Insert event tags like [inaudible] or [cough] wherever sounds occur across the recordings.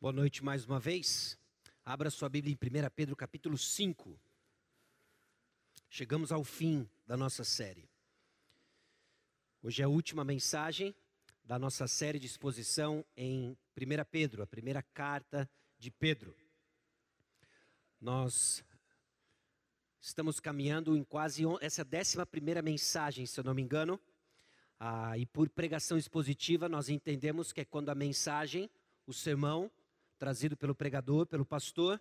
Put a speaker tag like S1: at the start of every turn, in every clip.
S1: Boa noite mais uma vez. Abra sua Bíblia em 1 Pedro capítulo 5. Chegamos ao fim da nossa série. Hoje é a última mensagem da nossa série de exposição em 1 Pedro, a primeira carta de Pedro. Nós estamos caminhando em quase essa é décima primeira mensagem, se eu não me engano. Ah, e por pregação expositiva, nós entendemos que é quando a mensagem, o sermão, trazido pelo pregador, pelo pastor,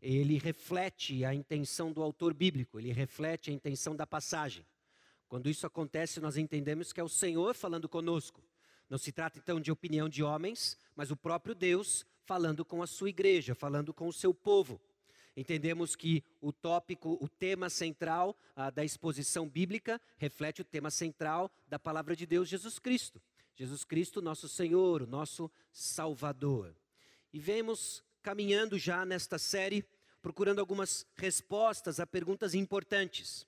S1: ele reflete a intenção do autor bíblico, ele reflete a intenção da passagem. Quando isso acontece, nós entendemos que é o Senhor falando conosco. Não se trata então de opinião de homens, mas o próprio Deus falando com a sua igreja, falando com o seu povo. Entendemos que o tópico, o tema central ah, da exposição bíblica reflete o tema central da palavra de Deus, Jesus Cristo. Jesus Cristo, nosso Senhor, o nosso Salvador. E vemos caminhando já nesta série, procurando algumas respostas a perguntas importantes.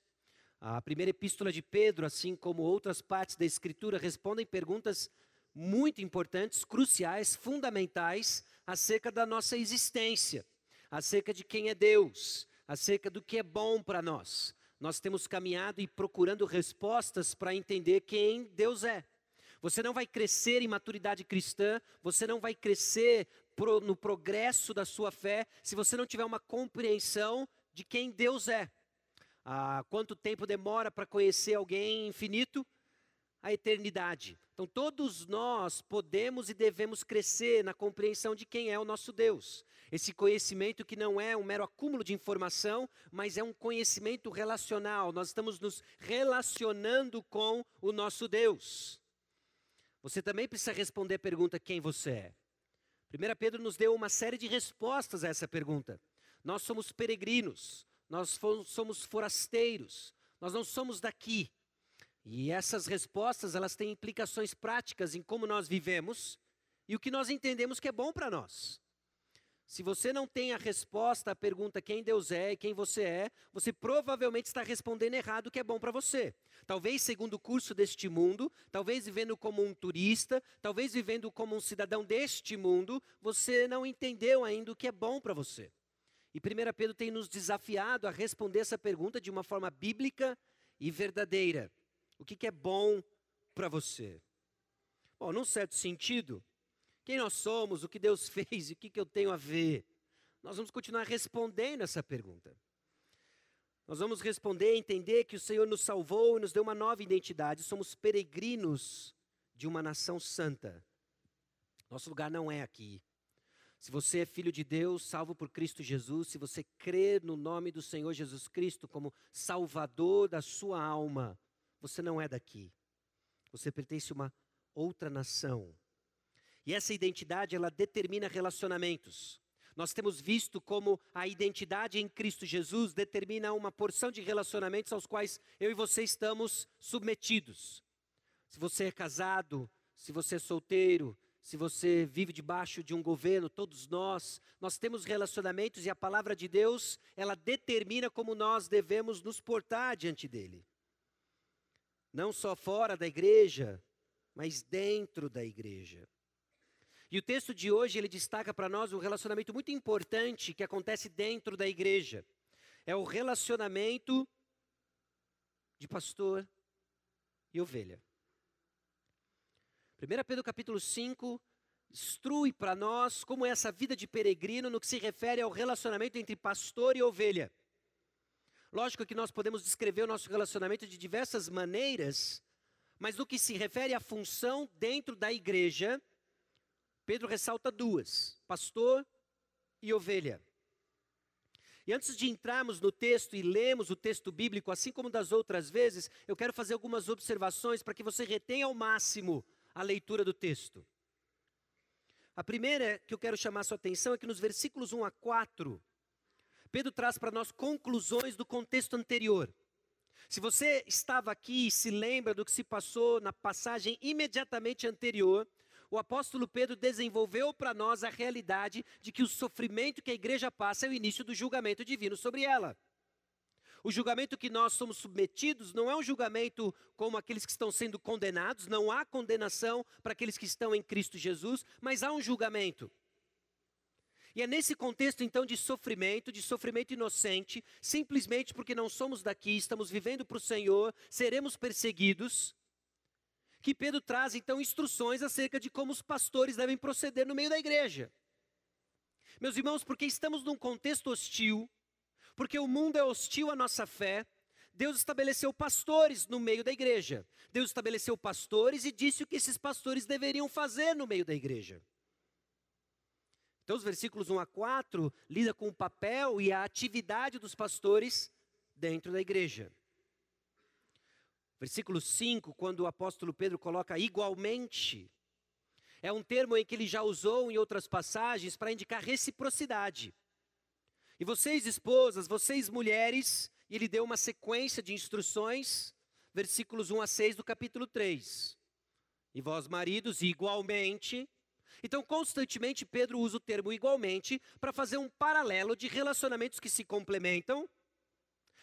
S1: A primeira epístola de Pedro, assim como outras partes da Escritura, respondem perguntas muito importantes, cruciais, fundamentais acerca da nossa existência, acerca de quem é Deus, acerca do que é bom para nós. Nós temos caminhado e procurando respostas para entender quem Deus é. Você não vai crescer em maturidade cristã, você não vai crescer pro, no progresso da sua fé se você não tiver uma compreensão de quem Deus é. Ah, quanto tempo demora para conhecer alguém infinito? A eternidade. Então, todos nós podemos e devemos crescer na compreensão de quem é o nosso Deus. Esse conhecimento que não é um mero acúmulo de informação, mas é um conhecimento relacional. Nós estamos nos relacionando com o nosso Deus. Você também precisa responder a pergunta: quem você é? 1 Pedro nos deu uma série de respostas a essa pergunta. Nós somos peregrinos, nós somos forasteiros, nós não somos daqui. E essas respostas, elas têm implicações práticas em como nós vivemos e o que nós entendemos que é bom para nós. Se você não tem a resposta à pergunta quem Deus é e quem você é, você provavelmente está respondendo errado o que é bom para você. Talvez segundo o curso deste mundo, talvez vivendo como um turista, talvez vivendo como um cidadão deste mundo, você não entendeu ainda o que é bom para você. E 1 Pedro tem nos desafiado a responder essa pergunta de uma forma bíblica e verdadeira. O que, que é bom para você? Bom, num certo sentido, quem nós somos, o que Deus [laughs] fez e o que, que eu tenho a ver? Nós vamos continuar respondendo essa pergunta. Nós vamos responder, entender que o Senhor nos salvou e nos deu uma nova identidade. Somos peregrinos de uma nação santa. Nosso lugar não é aqui. Se você é filho de Deus, salvo por Cristo Jesus, se você crer no nome do Senhor Jesus Cristo como Salvador da sua alma, você não é daqui. Você pertence a uma outra nação. E essa identidade, ela determina relacionamentos. Nós temos visto como a identidade em Cristo Jesus determina uma porção de relacionamentos aos quais eu e você estamos submetidos. Se você é casado, se você é solteiro, se você vive debaixo de um governo, todos nós, nós temos relacionamentos e a palavra de Deus, ela determina como nós devemos nos portar diante dele. Não só fora da igreja, mas dentro da igreja. E o texto de hoje ele destaca para nós um relacionamento muito importante que acontece dentro da igreja. É o relacionamento de pastor e ovelha. 1 Pedro capítulo 5 instrui para nós como é essa vida de peregrino no que se refere ao relacionamento entre pastor e ovelha. Lógico que nós podemos descrever o nosso relacionamento de diversas maneiras, mas no que se refere à função dentro da igreja, Pedro ressalta duas: pastor e ovelha. E antes de entrarmos no texto e lermos o texto bíblico, assim como das outras vezes, eu quero fazer algumas observações para que você retenha ao máximo a leitura do texto. A primeira que eu quero chamar sua atenção é que nos versículos 1 a 4, Pedro traz para nós conclusões do contexto anterior. Se você estava aqui e se lembra do que se passou na passagem imediatamente anterior, o apóstolo Pedro desenvolveu para nós a realidade de que o sofrimento que a igreja passa é o início do julgamento divino sobre ela. O julgamento que nós somos submetidos não é um julgamento como aqueles que estão sendo condenados, não há condenação para aqueles que estão em Cristo Jesus, mas há um julgamento. E é nesse contexto então de sofrimento, de sofrimento inocente, simplesmente porque não somos daqui, estamos vivendo para o Senhor, seremos perseguidos, que Pedro traz então instruções acerca de como os pastores devem proceder no meio da igreja. Meus irmãos, porque estamos num contexto hostil, porque o mundo é hostil à nossa fé, Deus estabeleceu pastores no meio da igreja. Deus estabeleceu pastores e disse o que esses pastores deveriam fazer no meio da igreja. Então, os versículos 1 a 4 lida com o papel e a atividade dos pastores dentro da igreja. Versículo 5, quando o apóstolo Pedro coloca igualmente, é um termo em que ele já usou em outras passagens para indicar reciprocidade. E vocês, esposas, vocês, mulheres, e ele deu uma sequência de instruções, versículos 1 a 6 do capítulo 3. E vós, maridos, igualmente. Então, constantemente, Pedro usa o termo igualmente para fazer um paralelo de relacionamentos que se complementam,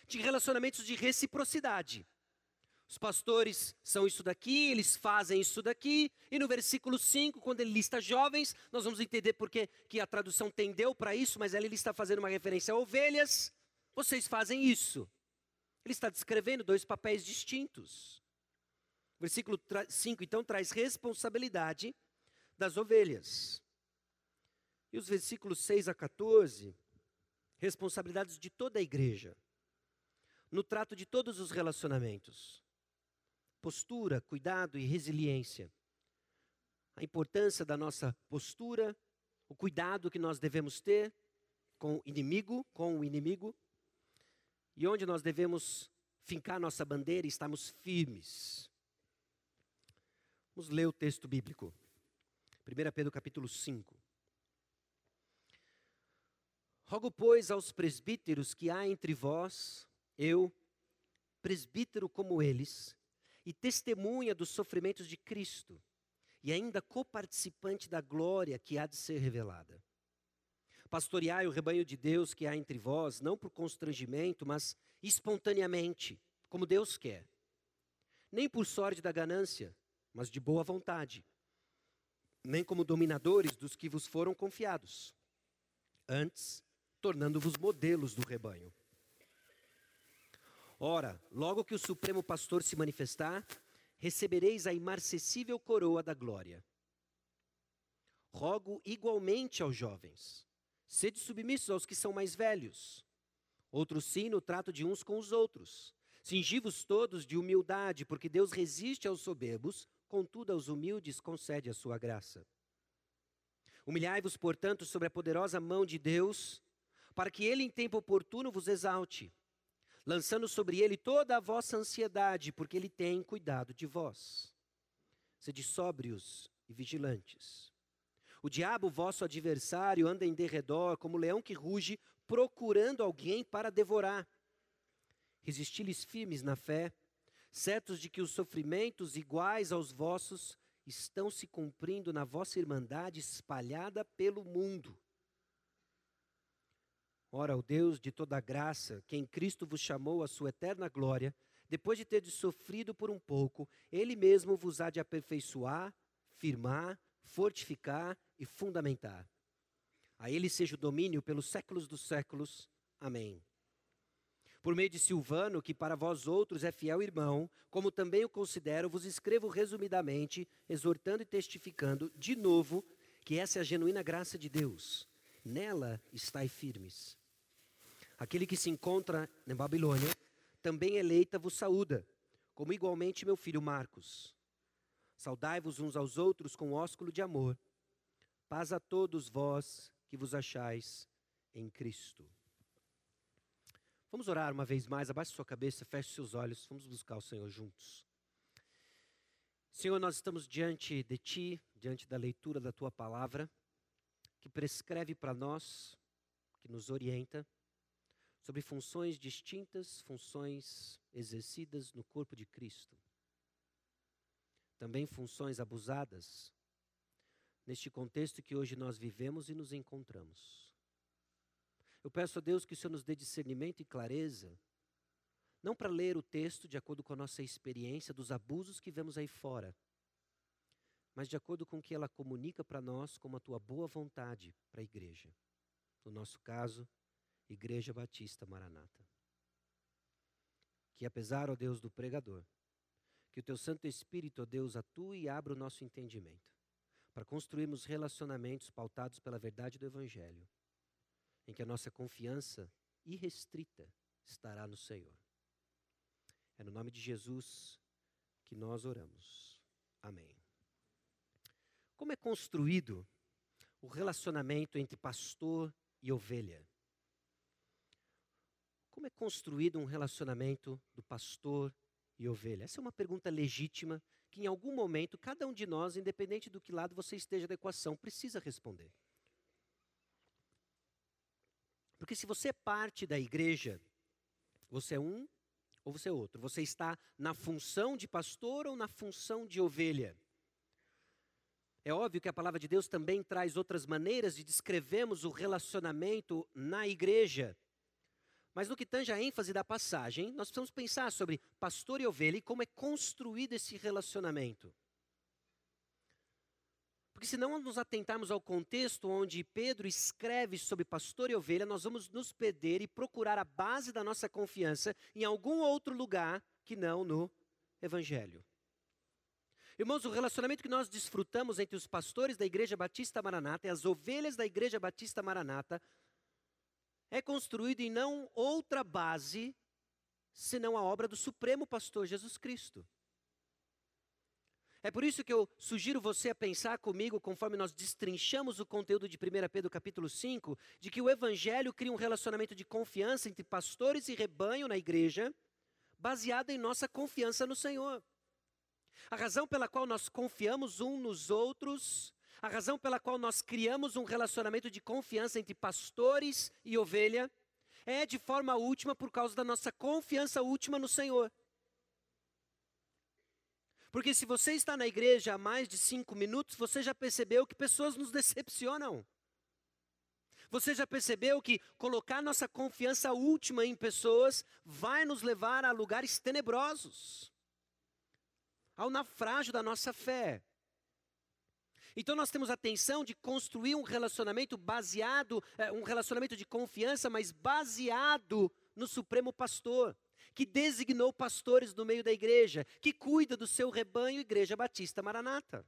S1: de relacionamentos de reciprocidade. Os pastores são isso daqui, eles fazem isso daqui. E no versículo 5, quando ele lista jovens, nós vamos entender porque que a tradução tendeu para isso, mas ele está fazendo uma referência a ovelhas. Vocês fazem isso. Ele está descrevendo dois papéis distintos. Versículo 5, então, traz responsabilidade das ovelhas. E os versículos 6 a 14, responsabilidades de toda a igreja, no trato de todos os relacionamentos postura, cuidado e resiliência. A importância da nossa postura, o cuidado que nós devemos ter com o inimigo, com o inimigo, e onde nós devemos fincar nossa bandeira e estarmos firmes. Vamos ler o texto bíblico. 1 Pedro capítulo 5. Rogo, pois, aos presbíteros que há entre vós, eu, presbítero como eles, e testemunha dos sofrimentos de Cristo, e ainda coparticipante da glória que há de ser revelada. Pastoreai o rebanho de Deus que há entre vós, não por constrangimento, mas espontaneamente, como Deus quer. Nem por sorte da ganância, mas de boa vontade. Nem como dominadores dos que vos foram confiados. Antes, tornando-vos modelos do rebanho. Ora, logo que o Supremo Pastor se manifestar, recebereis a imarcessível coroa da glória. Rogo igualmente aos jovens, sede submissos aos que são mais velhos. Outros sim no trato de uns com os outros. Cingivos todos de humildade, porque Deus resiste aos soberbos, contudo aos humildes concede a sua graça. Humilhai-vos, portanto, sobre a poderosa mão de Deus, para que ele em tempo oportuno vos exalte lançando sobre ele toda a vossa ansiedade, porque ele tem cuidado de vós. Sede sóbrios e vigilantes. O diabo, vosso adversário, anda em derredor como leão que ruge, procurando alguém para devorar. Resisti-lhes firmes na fé, certos de que os sofrimentos iguais aos vossos estão se cumprindo na vossa irmandade espalhada pelo mundo. Ora, o Deus de toda graça, que em Cristo vos chamou à sua eterna glória, depois de ter sofrido por um pouco, Ele mesmo vos há de aperfeiçoar, firmar, fortificar e fundamentar. A Ele seja o domínio pelos séculos dos séculos. Amém. Por meio de Silvano, que para vós outros é fiel irmão, como também o considero, vos escrevo resumidamente, exortando e testificando de novo que essa é a genuína graça de Deus. Nela estai firmes. Aquele que se encontra na Babilônia, também eleita vos saúda, como igualmente meu filho Marcos. Saudai-vos uns aos outros com ósculo de amor. Paz a todos vós que vos achais em Cristo. Vamos orar uma vez mais, abaixe sua cabeça, feche seus olhos, vamos buscar o Senhor juntos. Senhor, nós estamos diante de Ti, diante da leitura da Tua palavra, que prescreve para nós, que nos orienta sobre funções distintas, funções exercidas no corpo de Cristo. Também funções abusadas neste contexto que hoje nós vivemos e nos encontramos. Eu peço a Deus que o Senhor nos dê discernimento e clareza, não para ler o texto de acordo com a nossa experiência dos abusos que vemos aí fora, mas de acordo com o que ela comunica para nós como a tua boa vontade para a igreja. no nosso caso, Igreja Batista Maranata. Que apesar, ó Deus, do pregador, que o teu Santo Espírito, ó Deus, atue e abra o nosso entendimento, para construirmos relacionamentos pautados pela verdade do Evangelho, em que a nossa confiança irrestrita estará no Senhor. É no nome de Jesus que nós oramos. Amém. Como é construído o relacionamento entre pastor e ovelha? Como é construído um relacionamento do pastor e ovelha? Essa é uma pergunta legítima que, em algum momento, cada um de nós, independente do que lado você esteja da equação, precisa responder. Porque se você é parte da igreja, você é um ou você é outro. Você está na função de pastor ou na função de ovelha. É óbvio que a palavra de Deus também traz outras maneiras de descrevermos o relacionamento na igreja. Mas no que tange a ênfase da passagem, nós precisamos pensar sobre pastor e ovelha e como é construído esse relacionamento. Porque se não nos atentarmos ao contexto onde Pedro escreve sobre pastor e ovelha, nós vamos nos perder e procurar a base da nossa confiança em algum outro lugar que não no Evangelho. Irmãos, o relacionamento que nós desfrutamos entre os pastores da Igreja Batista Maranata e as ovelhas da Igreja Batista Maranata é construído em não outra base senão a obra do Supremo Pastor Jesus Cristo. É por isso que eu sugiro você a pensar comigo, conforme nós destrinchamos o conteúdo de 1 Pedro capítulo 5, de que o Evangelho cria um relacionamento de confiança entre pastores e rebanho na igreja, baseado em nossa confiança no Senhor. A razão pela qual nós confiamos um nos outros a razão pela qual nós criamos um relacionamento de confiança entre pastores e ovelha é de forma última por causa da nossa confiança última no Senhor. Porque se você está na igreja há mais de cinco minutos, você já percebeu que pessoas nos decepcionam. Você já percebeu que colocar nossa confiança última em pessoas vai nos levar a lugares tenebrosos, ao naufrágio da nossa fé. Então nós temos a tensão de construir um relacionamento baseado, é, um relacionamento de confiança, mas baseado no Supremo Pastor, que designou pastores no meio da igreja, que cuida do seu rebanho, Igreja Batista Maranata.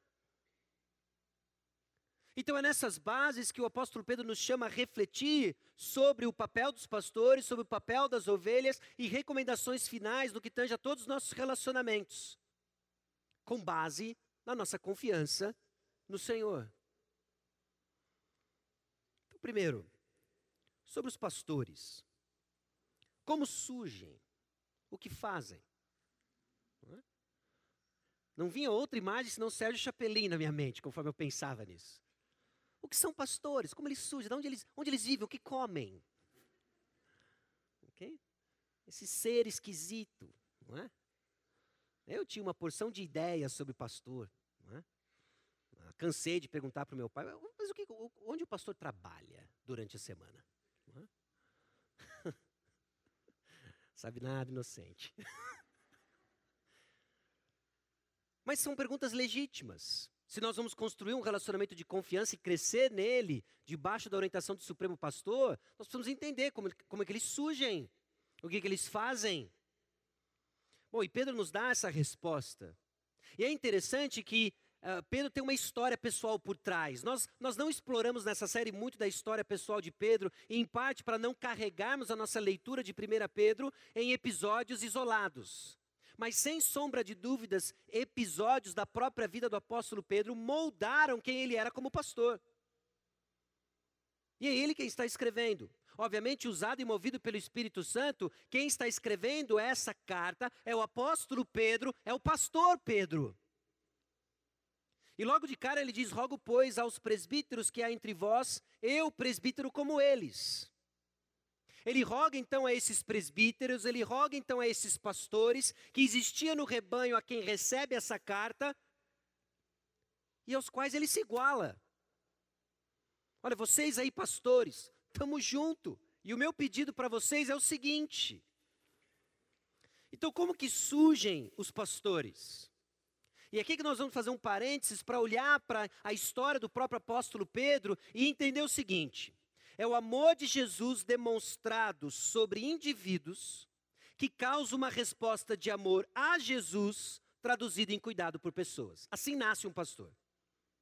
S1: Então é nessas bases que o apóstolo Pedro nos chama a refletir sobre o papel dos pastores, sobre o papel das ovelhas e recomendações finais no que tange a todos os nossos relacionamentos, com base na nossa confiança no Senhor. Então, primeiro, sobre os pastores. Como surgem? O que fazem? Não, é? Não vinha outra imagem senão Sérgio Chapelin na minha mente, conforme eu pensava nisso. O que são pastores? Como eles surgem? De onde eles, onde eles vivem? O que comem? Ok? Esse ser esquisito, não é? Eu tinha uma porção de ideias sobre pastor, é? Cansei de perguntar para o meu pai, mas o que, onde o pastor trabalha durante a semana? [laughs] Sabe nada, inocente. [laughs] mas são perguntas legítimas. Se nós vamos construir um relacionamento de confiança e crescer nele, debaixo da orientação do Supremo Pastor, nós precisamos entender como, como é que eles surgem, o que, que eles fazem. Bom, e Pedro nos dá essa resposta. E é interessante que Uh, Pedro tem uma história pessoal por trás. Nós, nós não exploramos nessa série muito da história pessoal de Pedro, em parte para não carregarmos a nossa leitura de 1 Pedro em episódios isolados. Mas sem sombra de dúvidas, episódios da própria vida do apóstolo Pedro moldaram quem ele era como pastor. E é ele quem está escrevendo. Obviamente, usado e movido pelo Espírito Santo, quem está escrevendo essa carta é o apóstolo Pedro, é o pastor Pedro. E logo de cara ele diz: Rogo, pois, aos presbíteros que há entre vós, eu, presbítero como eles. Ele roga então a esses presbíteros, ele roga então a esses pastores que existia no rebanho a quem recebe essa carta e aos quais ele se iguala. Olha, vocês aí, pastores, estamos junto. E o meu pedido para vocês é o seguinte: então, como que surgem os pastores? E aqui que nós vamos fazer um parênteses para olhar para a história do próprio apóstolo Pedro e entender o seguinte: é o amor de Jesus demonstrado sobre indivíduos que causa uma resposta de amor a Jesus traduzido em cuidado por pessoas. Assim nasce um pastor.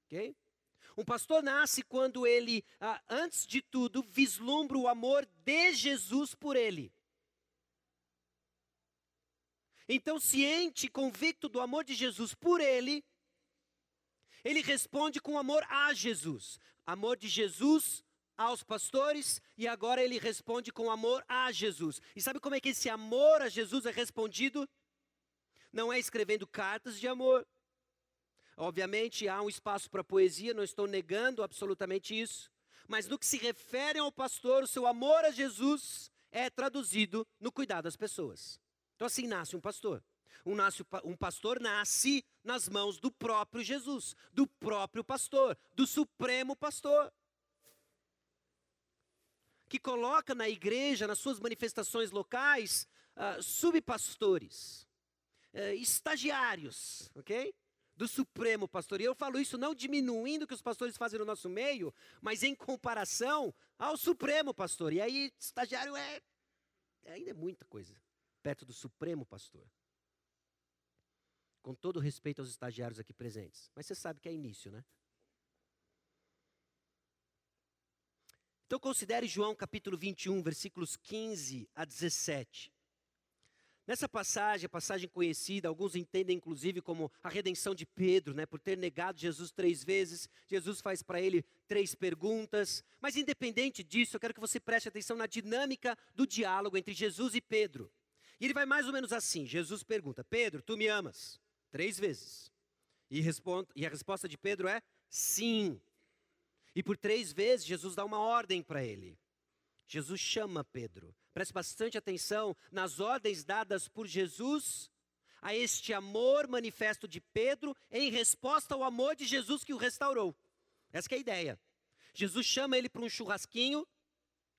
S1: Ok? Um pastor nasce quando ele, ah, antes de tudo, vislumbra o amor de Jesus por ele. Então, ciente convicto do amor de Jesus por ele, ele responde com amor a Jesus. Amor de Jesus aos pastores e agora ele responde com amor a Jesus. E sabe como é que esse amor a Jesus é respondido? Não é escrevendo cartas de amor. Obviamente há um espaço para poesia, não estou negando absolutamente isso. Mas no que se refere ao pastor, o seu amor a Jesus é traduzido no cuidar das pessoas. Então assim nasce um pastor. Um, nasce, um pastor nasce nas mãos do próprio Jesus, do próprio pastor, do supremo pastor. Que coloca na igreja, nas suas manifestações locais, uh, subpastores, uh, estagiários, ok? Do supremo pastor. E eu falo isso não diminuindo o que os pastores fazem no nosso meio, mas em comparação ao supremo pastor. E aí, estagiário é. Ainda é muita coisa perto do supremo pastor. Com todo respeito aos estagiários aqui presentes. Mas você sabe que é início, né? Então considere João capítulo 21, versículos 15 a 17. Nessa passagem, a passagem conhecida, alguns entendem inclusive como a redenção de Pedro, né? Por ter negado Jesus três vezes, Jesus faz para ele três perguntas. Mas independente disso, eu quero que você preste atenção na dinâmica do diálogo entre Jesus e Pedro. E ele vai mais ou menos assim: Jesus pergunta, Pedro, tu me amas? Três vezes. E, responde, e a resposta de Pedro é sim. E por três vezes Jesus dá uma ordem para ele. Jesus chama Pedro. Preste bastante atenção nas ordens dadas por Jesus a este amor manifesto de Pedro em resposta ao amor de Jesus que o restaurou. Essa é a ideia. Jesus chama ele para um churrasquinho,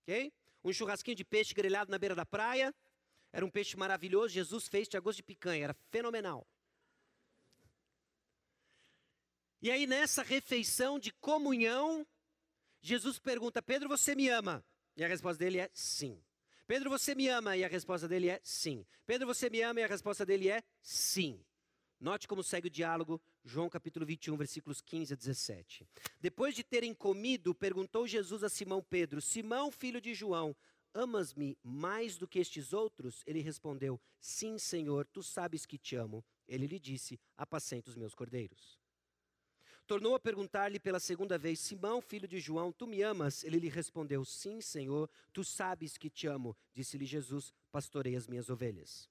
S1: ok? Um churrasquinho de peixe grelhado na beira da praia. Era um peixe maravilhoso. Jesus fez de gosto de picanha, era fenomenal. E aí, nessa refeição de comunhão, Jesus pergunta: Pedro, você me ama? E a resposta dele é sim. Pedro, você me ama? E a resposta dele é sim. Pedro, você me ama? E a resposta dele é sim. Note como segue o diálogo, João capítulo 21, versículos 15 a 17. Depois de terem comido, perguntou Jesus a Simão Pedro: Simão, filho de João, amas-me mais do que estes outros? Ele respondeu: Sim, Senhor, tu sabes que te amo. Ele lhe disse: Apacenta os meus cordeiros. Tornou a perguntar-lhe pela segunda vez: Simão, filho de João, tu me amas? Ele lhe respondeu: Sim, Senhor, tu sabes que te amo. Disse-lhe Jesus: Pastorei as minhas ovelhas.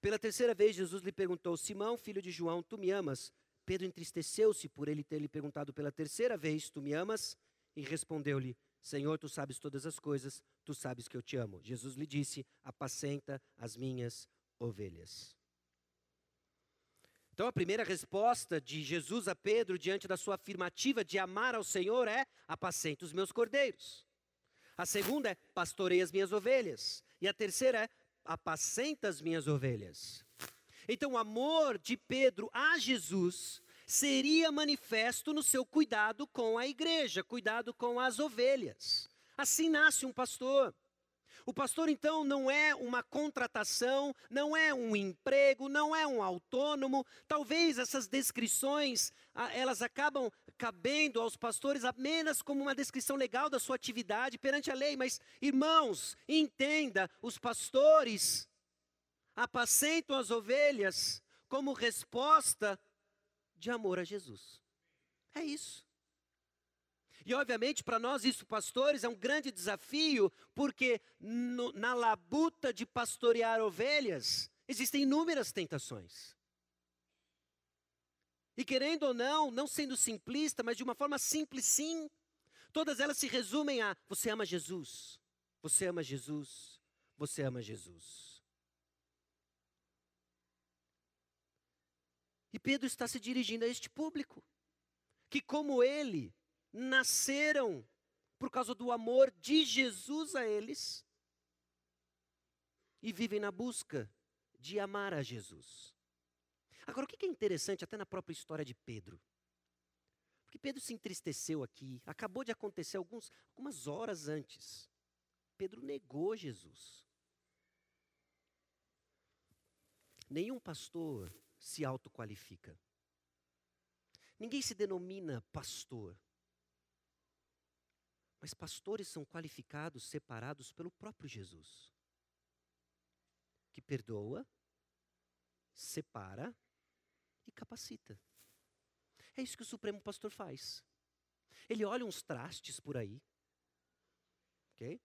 S1: Pela terceira vez, Jesus lhe perguntou: Simão, filho de João, tu me amas? Pedro entristeceu-se por ele ter lhe perguntado pela terceira vez: Tu me amas? E respondeu-lhe: Senhor, tu sabes todas as coisas, tu sabes que eu te amo. Jesus lhe disse: Apacenta as minhas ovelhas. Então, a primeira resposta de Jesus a Pedro diante da sua afirmativa de amar ao Senhor é: apacenta os meus cordeiros. A segunda é: pastorei as minhas ovelhas. E a terceira é: apacenta as minhas ovelhas. Então, o amor de Pedro a Jesus seria manifesto no seu cuidado com a igreja, cuidado com as ovelhas. Assim nasce um pastor. O pastor, então, não é uma contratação, não é um emprego, não é um autônomo. Talvez essas descrições, ah, elas acabam cabendo aos pastores apenas como uma descrição legal da sua atividade perante a lei. Mas, irmãos, entenda, os pastores apacentam as ovelhas como resposta de amor a Jesus. É isso. E obviamente para nós isso, pastores, é um grande desafio, porque no, na labuta de pastorear ovelhas, existem inúmeras tentações. E querendo ou não, não sendo simplista, mas de uma forma simples sim, todas elas se resumem a: você ama Jesus, você ama Jesus, você ama Jesus. E Pedro está se dirigindo a este público, que como ele, nasceram por causa do amor de Jesus a eles e vivem na busca de amar a Jesus. Agora, o que é interessante até na própria história de Pedro? Porque Pedro se entristeceu aqui. Acabou de acontecer alguns, algumas horas antes. Pedro negou Jesus. Nenhum pastor se autoqualifica. Ninguém se denomina pastor. Mas pastores são qualificados, separados pelo próprio Jesus, que perdoa, separa e capacita. É isso que o Supremo Pastor faz. Ele olha uns trastes por aí, ok?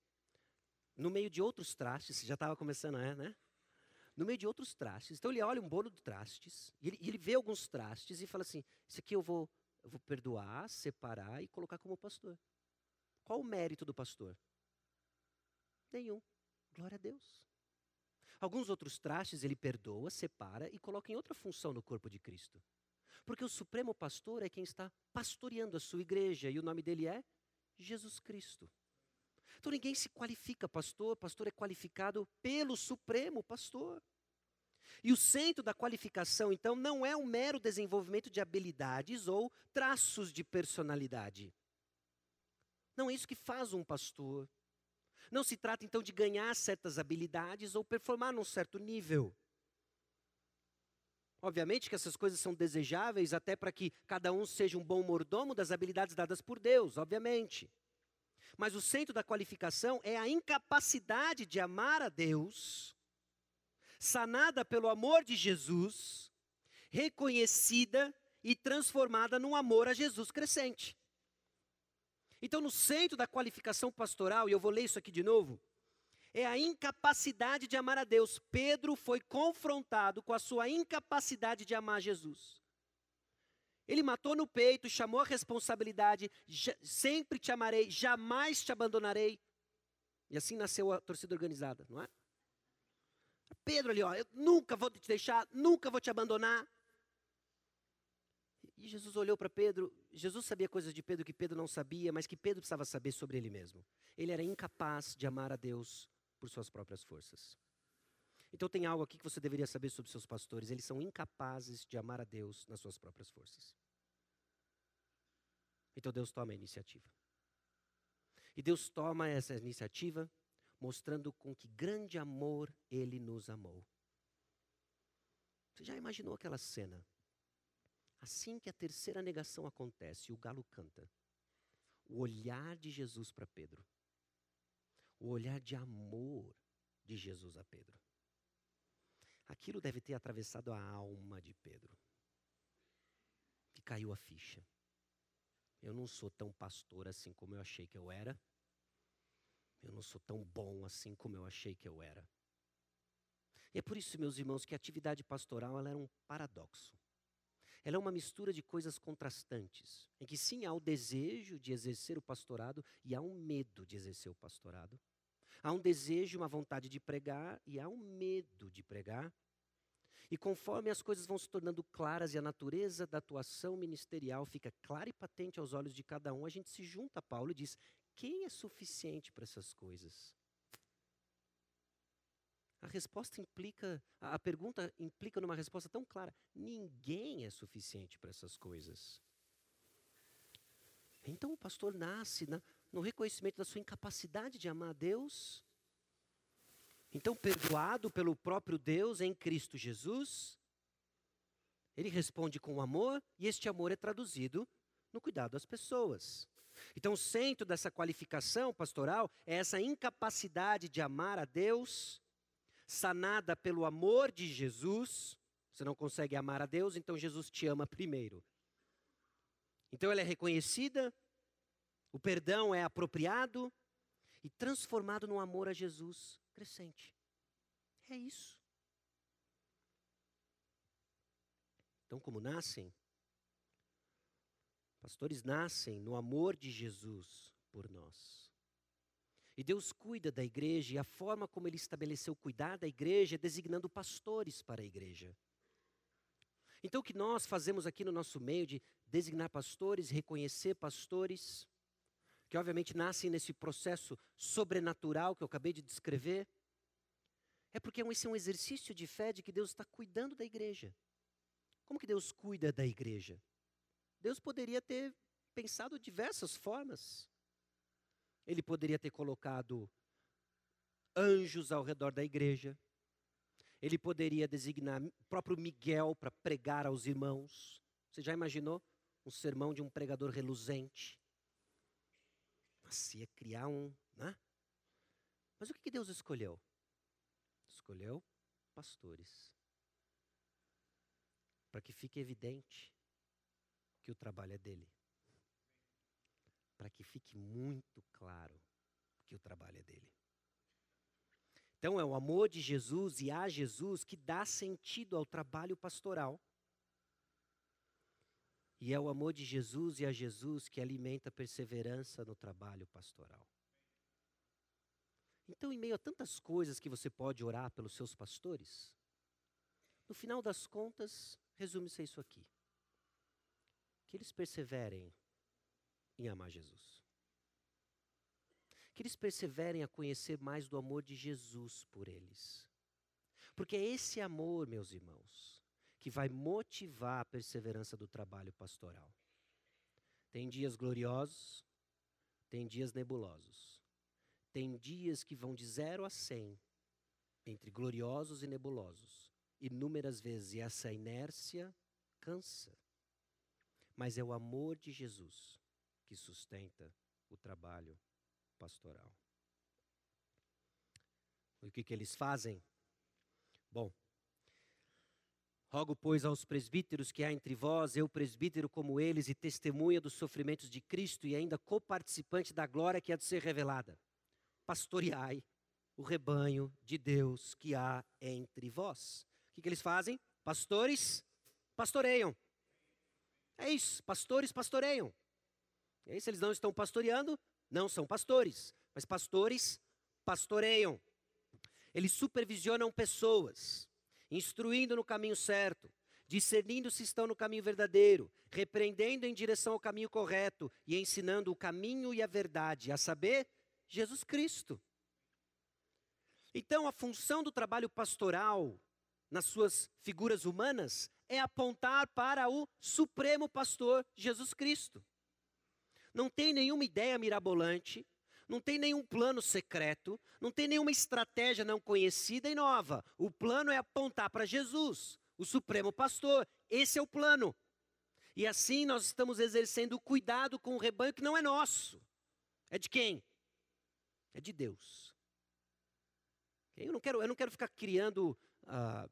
S1: No meio de outros trastes, já estava começando, é, né? No meio de outros trastes. Então ele olha um bolo de trastes, e ele, ele vê alguns trastes e fala assim: Isso aqui eu vou, eu vou perdoar, separar e colocar como pastor. Qual o mérito do pastor? Nenhum. Glória a Deus. Alguns outros trastes ele perdoa, separa e coloca em outra função no corpo de Cristo. Porque o supremo pastor é quem está pastoreando a sua igreja e o nome dele é Jesus Cristo. Então ninguém se qualifica pastor, pastor é qualificado pelo supremo pastor. E o centro da qualificação, então, não é um mero desenvolvimento de habilidades ou traços de personalidade. Não é isso que faz um pastor. Não se trata então de ganhar certas habilidades ou performar num certo nível. Obviamente que essas coisas são desejáveis até para que cada um seja um bom mordomo das habilidades dadas por Deus, obviamente. Mas o centro da qualificação é a incapacidade de amar a Deus, sanada pelo amor de Jesus, reconhecida e transformada num amor a Jesus crescente. Então, no centro da qualificação pastoral, e eu vou ler isso aqui de novo, é a incapacidade de amar a Deus. Pedro foi confrontado com a sua incapacidade de amar Jesus. Ele matou no peito, chamou a responsabilidade, sempre te amarei, jamais te abandonarei. E assim nasceu a torcida organizada, não é? Pedro ali, ó, eu nunca vou te deixar, nunca vou te abandonar. E Jesus olhou para Pedro, Jesus sabia coisas de Pedro que Pedro não sabia, mas que Pedro precisava saber sobre ele mesmo. Ele era incapaz de amar a Deus por suas próprias forças. Então tem algo aqui que você deveria saber sobre seus pastores, eles são incapazes de amar a Deus nas suas próprias forças. Então Deus toma a iniciativa. E Deus toma essa iniciativa mostrando com que grande amor ele nos amou. Você já imaginou aquela cena? Assim que a terceira negação acontece, o galo canta. O olhar de Jesus para Pedro. O olhar de amor de Jesus a Pedro. Aquilo deve ter atravessado a alma de Pedro. Que caiu a ficha. Eu não sou tão pastor assim como eu achei que eu era. Eu não sou tão bom assim como eu achei que eu era. E é por isso, meus irmãos, que a atividade pastoral ela era um paradoxo. Ela é uma mistura de coisas contrastantes, em que sim há o desejo de exercer o pastorado e há um medo de exercer o pastorado. Há um desejo, uma vontade de pregar e há um medo de pregar. E conforme as coisas vão se tornando claras e a natureza da atuação ministerial fica clara e patente aos olhos de cada um, a gente se junta a Paulo e diz: quem é suficiente para essas coisas? A resposta implica, a pergunta implica numa resposta tão clara: ninguém é suficiente para essas coisas. Então o pastor nasce na, no reconhecimento da sua incapacidade de amar a Deus. Então, perdoado pelo próprio Deus em Cristo Jesus, ele responde com amor, e este amor é traduzido no cuidado das pessoas. Então, o centro dessa qualificação pastoral é essa incapacidade de amar a Deus sanada pelo amor de Jesus. Você não consegue amar a Deus, então Jesus te ama primeiro. Então ela é reconhecida, o perdão é apropriado e transformado num amor a Jesus crescente. É isso. Então, como nascem? Pastores nascem no amor de Jesus por nós. E Deus cuida da igreja e a forma como ele estabeleceu cuidar da igreja é designando pastores para a igreja. Então, o que nós fazemos aqui no nosso meio de designar pastores, reconhecer pastores, que obviamente nascem nesse processo sobrenatural que eu acabei de descrever, é porque esse é um exercício de fé de que Deus está cuidando da igreja. Como que Deus cuida da igreja? Deus poderia ter pensado diversas formas. Ele poderia ter colocado anjos ao redor da igreja. Ele poderia designar o próprio Miguel para pregar aos irmãos. Você já imaginou um sermão de um pregador reluzente? Nossa, ia criar um. Né? Mas o que Deus escolheu? Escolheu pastores. Para que fique evidente que o trabalho é dele. Para que fique muito claro que o trabalho é dele. Então é o amor de Jesus e a Jesus que dá sentido ao trabalho pastoral. E é o amor de Jesus e a Jesus que alimenta a perseverança no trabalho pastoral. Então, em meio a tantas coisas que você pode orar pelos seus pastores, no final das contas, resume-se isso aqui: que eles perseverem em amar Jesus. Que eles perseverem a conhecer mais do amor de Jesus por eles. Porque é esse amor, meus irmãos, que vai motivar a perseverança do trabalho pastoral. Tem dias gloriosos, tem dias nebulosos. Tem dias que vão de zero a cem, entre gloriosos e nebulosos. Inúmeras vezes, e essa inércia cansa. Mas é o amor de Jesus que sustenta o trabalho pastoral. O que, que eles fazem? Bom, rogo, pois, aos presbíteros que há entre vós, eu presbítero como eles, e testemunha dos sofrimentos de Cristo e ainda coparticipante da glória que há de ser revelada pastoreai o rebanho de Deus que há entre vós. O que, que eles fazem? Pastores pastoreiam. É isso, pastores pastoreiam. Aí, se eles não estão pastoreando, não são pastores, mas pastores pastoreiam. Eles supervisionam pessoas, instruindo no caminho certo, discernindo se estão no caminho verdadeiro, repreendendo em direção ao caminho correto e ensinando o caminho e a verdade, a saber, Jesus Cristo. Então, a função do trabalho pastoral, nas suas figuras humanas, é apontar para o Supremo Pastor Jesus Cristo. Não tem nenhuma ideia mirabolante, não tem nenhum plano secreto, não tem nenhuma estratégia não conhecida e nova. O plano é apontar para Jesus, o Supremo Pastor. Esse é o plano. E assim nós estamos exercendo o cuidado com o rebanho que não é nosso. É de quem? é de Deus. Eu não quero, eu não quero ficar criando, ah,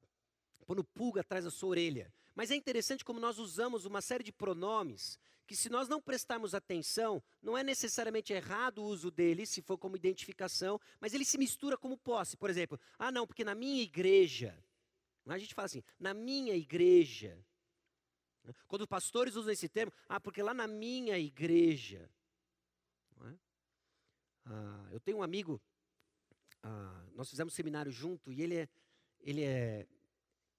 S1: pondo pulga atrás da sua orelha. Mas é interessante como nós usamos uma série de pronomes que, se nós não prestarmos atenção, não é necessariamente errado o uso deles, se for como identificação, mas ele se mistura como posse. Por exemplo, ah, não, porque na minha igreja. A gente fala assim, na minha igreja. Quando os pastores usam esse termo, ah, porque lá na minha igreja. Ah, eu tenho um amigo, ah, nós fizemos seminário junto e ele é, ele é,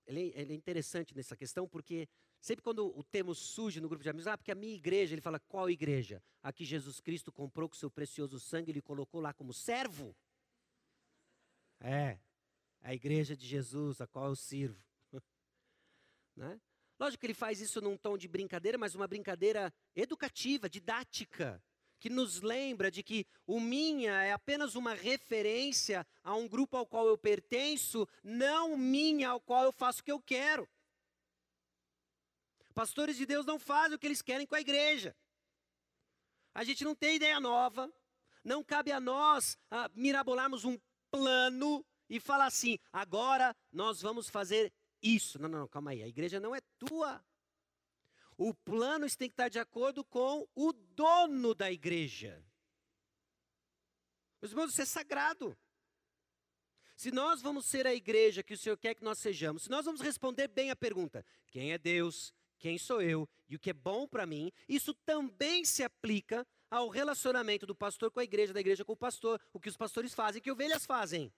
S1: ele é, ele é interessante nessa questão porque sempre quando o termo surge no grupo de amigos, ah, porque a minha igreja, ele fala, qual igreja? A que Jesus Cristo comprou com seu precioso sangue, ele colocou lá como servo. É, a igreja de Jesus, a qual eu sirvo. [laughs] né? Lógico que ele faz isso num tom de brincadeira, mas uma brincadeira educativa, didática que nos lembra de que o minha é apenas uma referência a um grupo ao qual eu pertenço, não minha ao qual eu faço o que eu quero. Pastores de Deus não fazem o que eles querem com a igreja. A gente não tem ideia nova, não cabe a nós a mirabolarmos um plano e falar assim: agora nós vamos fazer isso. Não, não, não, calma aí, a igreja não é tua. O plano tem que estar de acordo com o dono da igreja. Meus irmãos, isso é sagrado. Se nós vamos ser a igreja que o Senhor quer que nós sejamos, se nós vamos responder bem a pergunta: quem é Deus, quem sou eu e o que é bom para mim, isso também se aplica ao relacionamento do pastor com a igreja, da igreja com o pastor, o que os pastores fazem, o que ovelhas fazem.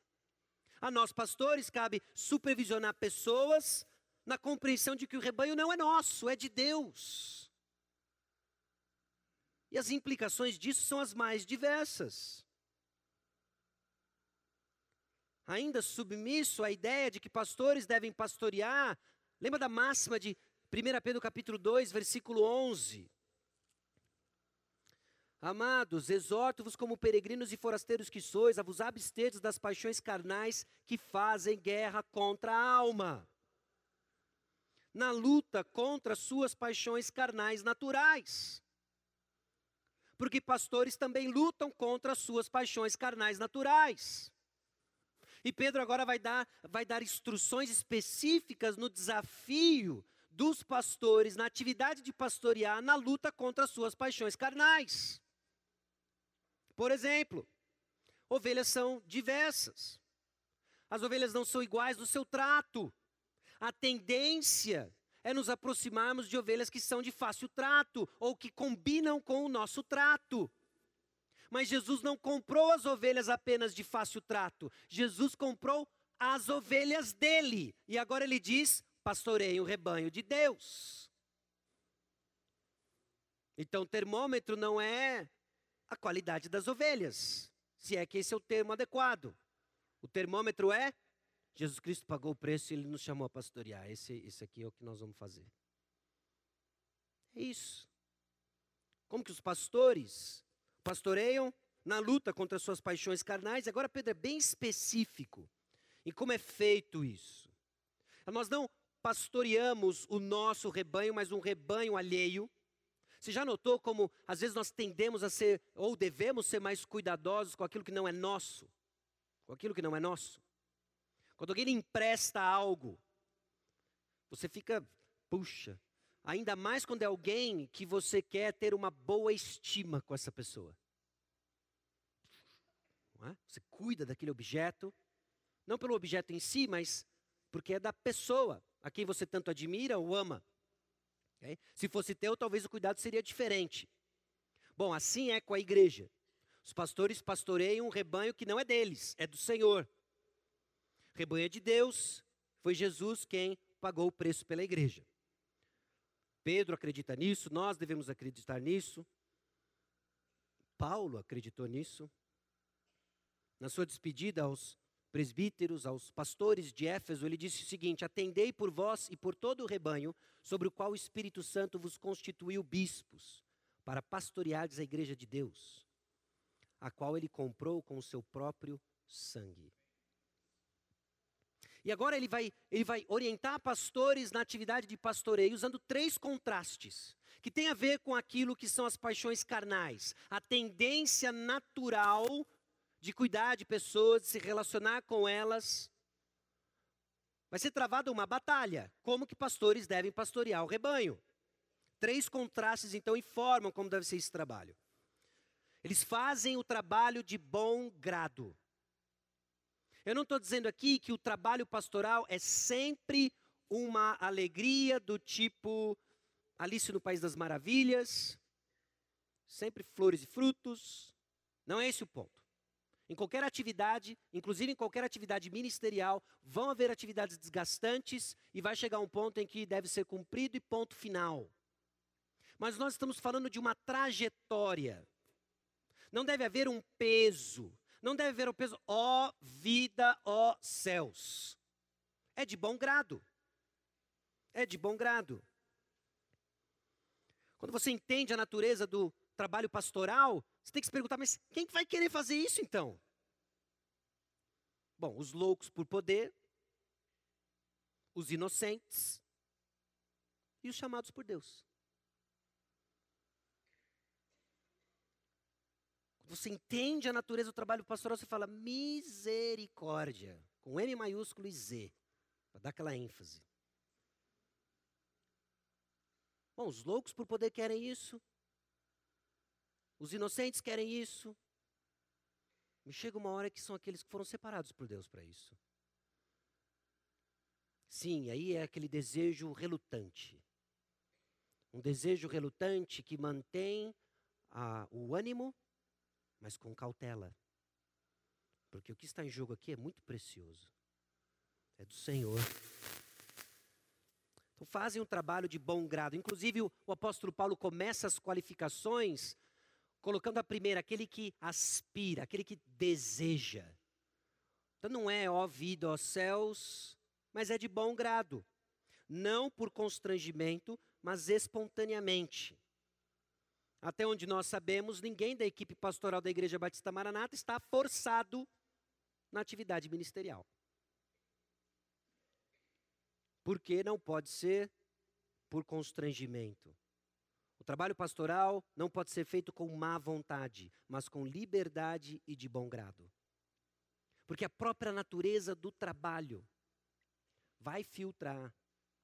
S1: A nós, pastores, cabe supervisionar pessoas na compreensão de que o rebanho não é nosso, é de Deus. E as implicações disso são as mais diversas. Ainda submisso à ideia de que pastores devem pastorear, lembra da máxima de 1 Pedro capítulo 2, versículo 11? Amados, exorto-vos como peregrinos e forasteiros que sois, a vos absterdes das paixões carnais que fazem guerra contra a alma. Na luta contra suas paixões carnais naturais. Porque pastores também lutam contra suas paixões carnais naturais. E Pedro agora vai dar, vai dar instruções específicas no desafio dos pastores, na atividade de pastorear, na luta contra as suas paixões carnais. Por exemplo, ovelhas são diversas. As ovelhas não são iguais no seu trato. A tendência é nos aproximarmos de ovelhas que são de fácil trato ou que combinam com o nosso trato. Mas Jesus não comprou as ovelhas apenas de fácil trato. Jesus comprou as ovelhas dele. E agora ele diz: pastorei o rebanho de Deus. Então, o termômetro não é a qualidade das ovelhas, se é que esse é o termo adequado. O termômetro é Jesus Cristo pagou o preço e ele nos chamou a pastorear. Esse, esse aqui é o que nós vamos fazer. É isso. Como que os pastores pastoreiam na luta contra suas paixões carnais. Agora Pedro é bem específico em como é feito isso. Nós não pastoreamos o nosso rebanho, mas um rebanho alheio. Você já notou como às vezes nós tendemos a ser, ou devemos ser mais cuidadosos com aquilo que não é nosso? Com aquilo que não é nosso? Quando alguém lhe empresta algo, você fica, puxa, Ainda mais quando é alguém que você quer ter uma boa estima com essa pessoa. É? Você cuida daquele objeto, não pelo objeto em si, mas porque é da pessoa a quem você tanto admira ou ama. Okay? Se fosse teu, talvez o cuidado seria diferente. Bom, assim é com a igreja. Os pastores pastoreiam um rebanho que não é deles, é do Senhor. Rebanho é de Deus, foi Jesus quem pagou o preço pela igreja. Pedro acredita nisso, nós devemos acreditar nisso. Paulo acreditou nisso. Na sua despedida aos presbíteros, aos pastores de Éfeso, ele disse o seguinte: Atendei por vós e por todo o rebanho, sobre o qual o Espírito Santo vos constituiu bispos, para pastoreardes a igreja de Deus, a qual ele comprou com o seu próprio sangue. E agora ele vai, ele vai orientar pastores na atividade de pastoreio usando três contrastes, que tem a ver com aquilo que são as paixões carnais, a tendência natural de cuidar de pessoas, de se relacionar com elas. Vai ser travada uma batalha, como que pastores devem pastorear o rebanho. Três contrastes então informam como deve ser esse trabalho. Eles fazem o trabalho de bom grado. Eu não estou dizendo aqui que o trabalho pastoral é sempre uma alegria do tipo Alice no País das Maravilhas, sempre flores e frutos. Não é esse o ponto. Em qualquer atividade, inclusive em qualquer atividade ministerial, vão haver atividades desgastantes e vai chegar um ponto em que deve ser cumprido e ponto final. Mas nós estamos falando de uma trajetória. Não deve haver um peso, não deve ver o peso, ó vida, ó céus. É de bom grado. É de bom grado. Quando você entende a natureza do trabalho pastoral, você tem que se perguntar, mas quem vai querer fazer isso então? Bom, os loucos por poder, os inocentes e os chamados por Deus. Você entende a natureza do trabalho pastoral, você fala misericórdia, com M maiúsculo e Z, para dar aquela ênfase. Bom, os loucos por poder querem isso, os inocentes querem isso. Me chega uma hora que são aqueles que foram separados por Deus para isso. Sim, aí é aquele desejo relutante. Um desejo relutante que mantém a, o ânimo mas com cautela. Porque o que está em jogo aqui é muito precioso. É do Senhor. Então fazem um trabalho de bom grado. Inclusive o, o apóstolo Paulo começa as qualificações colocando a primeira, aquele que aspira, aquele que deseja. Então não é ó vida, ó céus, mas é de bom grado. Não por constrangimento, mas espontaneamente. Até onde nós sabemos, ninguém da equipe pastoral da Igreja Batista Maranata está forçado na atividade ministerial. Porque não pode ser por constrangimento. O trabalho pastoral não pode ser feito com má vontade, mas com liberdade e de bom grado. Porque a própria natureza do trabalho vai filtrar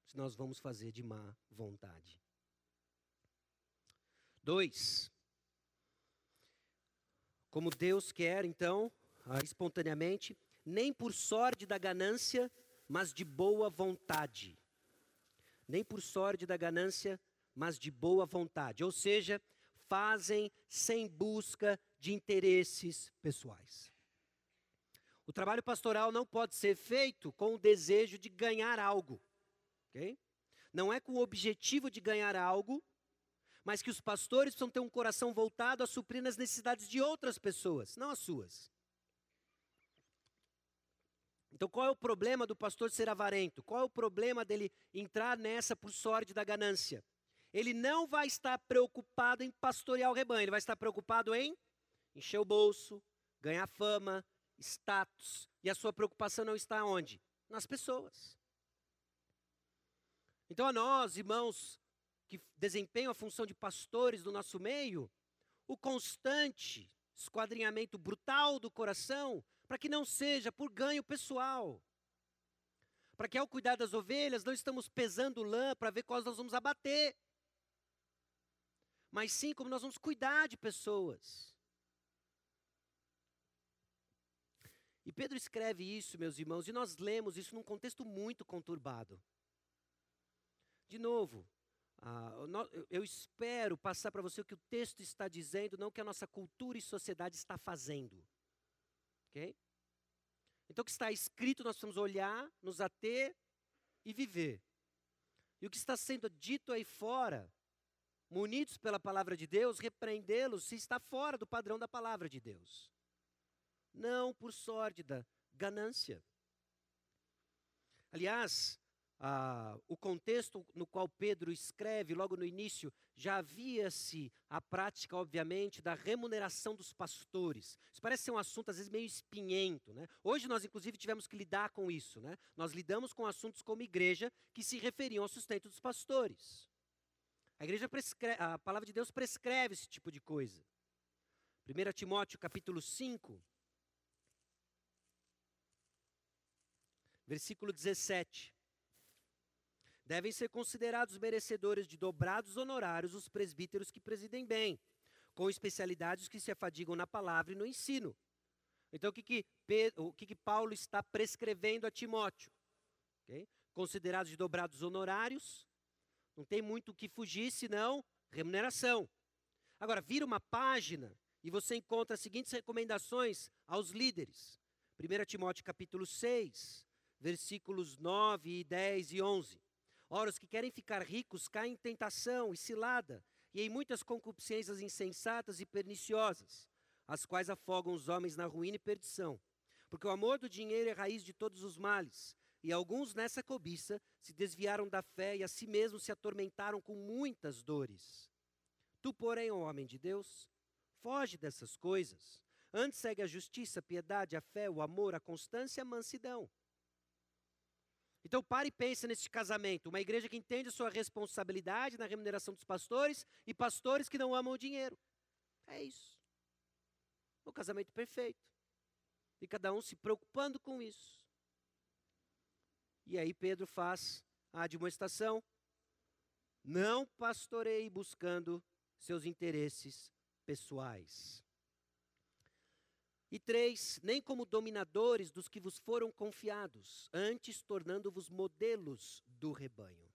S1: se nós vamos fazer de má vontade. Dois, como Deus quer, então, ah, espontaneamente, nem por sorte da ganância, mas de boa vontade. Nem por sorte da ganância, mas de boa vontade. Ou seja, fazem sem busca de interesses pessoais. O trabalho pastoral não pode ser feito com o desejo de ganhar algo. Okay? Não é com o objetivo de ganhar algo, mas que os pastores precisam ter um coração voltado a suprir as necessidades de outras pessoas, não as suas. Então, qual é o problema do pastor ser avarento? Qual é o problema dele entrar nessa por sorte da ganância? Ele não vai estar preocupado em pastorear o rebanho, ele vai estar preocupado em encher o bolso, ganhar fama, status. E a sua preocupação não está onde? Nas pessoas. Então, a nós, irmãos, que desempenham a função de pastores do nosso meio, o constante esquadrinhamento brutal do coração, para que não seja por ganho pessoal. Para que ao cuidar das ovelhas não estamos pesando lã para ver quais nós vamos abater. Mas sim como nós vamos cuidar de pessoas. E Pedro escreve isso, meus irmãos, e nós lemos isso num contexto muito conturbado. De novo, ah, eu espero passar para você o que o texto está dizendo, não o que a nossa cultura e sociedade está fazendo. Ok? Então, o que está escrito, nós precisamos olhar, nos ater e viver. E o que está sendo dito aí fora, munidos pela palavra de Deus, repreendê-los se está fora do padrão da palavra de Deus. Não por sórdida ganância. Aliás, ah, o contexto no qual Pedro escreve, logo no início, já havia-se a prática, obviamente, da remuneração dos pastores. Isso parece ser um assunto, às vezes, meio espinhento. Né? Hoje, nós, inclusive, tivemos que lidar com isso. Né? Nós lidamos com assuntos como igreja que se referiam ao sustento dos pastores. A, igreja prescreve, a palavra de Deus prescreve esse tipo de coisa. 1 Timóteo, capítulo 5, versículo 17. Devem ser considerados merecedores de dobrados honorários os presbíteros que presidem bem, com especialidades que se afadigam na palavra e no ensino. Então, o que, que, Pedro, o que, que Paulo está prescrevendo a Timóteo? Okay? Considerados de dobrados honorários, não tem muito o que fugir, senão remuneração. Agora, vira uma página e você encontra as seguintes recomendações aos líderes. 1 Timóteo capítulo 6, versículos 9, 10 e 11. Ora, os que querem ficar ricos caem em tentação e cilada, e em muitas concupiscências insensatas e perniciosas, as quais afogam os homens na ruína e perdição. Porque o amor do dinheiro é raiz de todos os males, e alguns nessa cobiça se desviaram da fé e a si mesmos se atormentaram com muitas dores. Tu, porém, ó homem de Deus, foge dessas coisas. Antes segue a justiça, a piedade, a fé, o amor, a constância a mansidão. Então pare e pense nesse casamento. Uma igreja que entende a sua responsabilidade na remuneração dos pastores e pastores que não amam o dinheiro. É isso. O casamento perfeito. E cada um se preocupando com isso. E aí Pedro faz a admoestação. Não pastorei buscando seus interesses pessoais. E três, nem como dominadores dos que vos foram confiados, antes tornando-vos modelos do rebanho.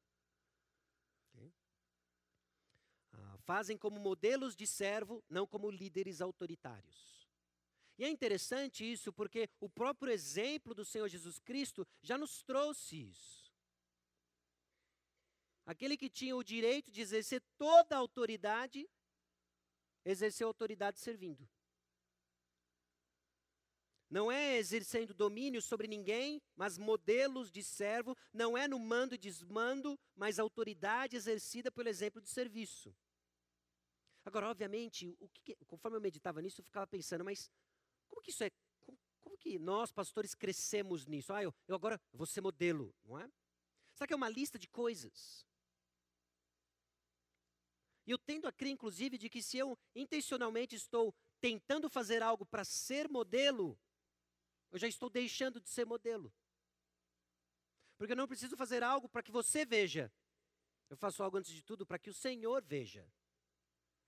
S1: Okay? Ah, fazem como modelos de servo, não como líderes autoritários. E é interessante isso porque o próprio exemplo do Senhor Jesus Cristo já nos trouxe isso. Aquele que tinha o direito de exercer toda a autoridade, exerceu autoridade servindo. Não é exercendo domínio sobre ninguém, mas modelos de servo. Não é no mando e desmando, mas autoridade exercida pelo exemplo de serviço. Agora, obviamente, o que, conforme eu meditava nisso, eu ficava pensando, mas como que isso é? Como, como que nós, pastores, crescemos nisso? Ah, eu, eu agora vou ser modelo, não é? Será que é uma lista de coisas? E eu tendo a crer, inclusive, de que se eu intencionalmente estou tentando fazer algo para ser modelo, eu já estou deixando de ser modelo. Porque eu não preciso fazer algo para que você veja. Eu faço algo antes de tudo para que o Senhor veja.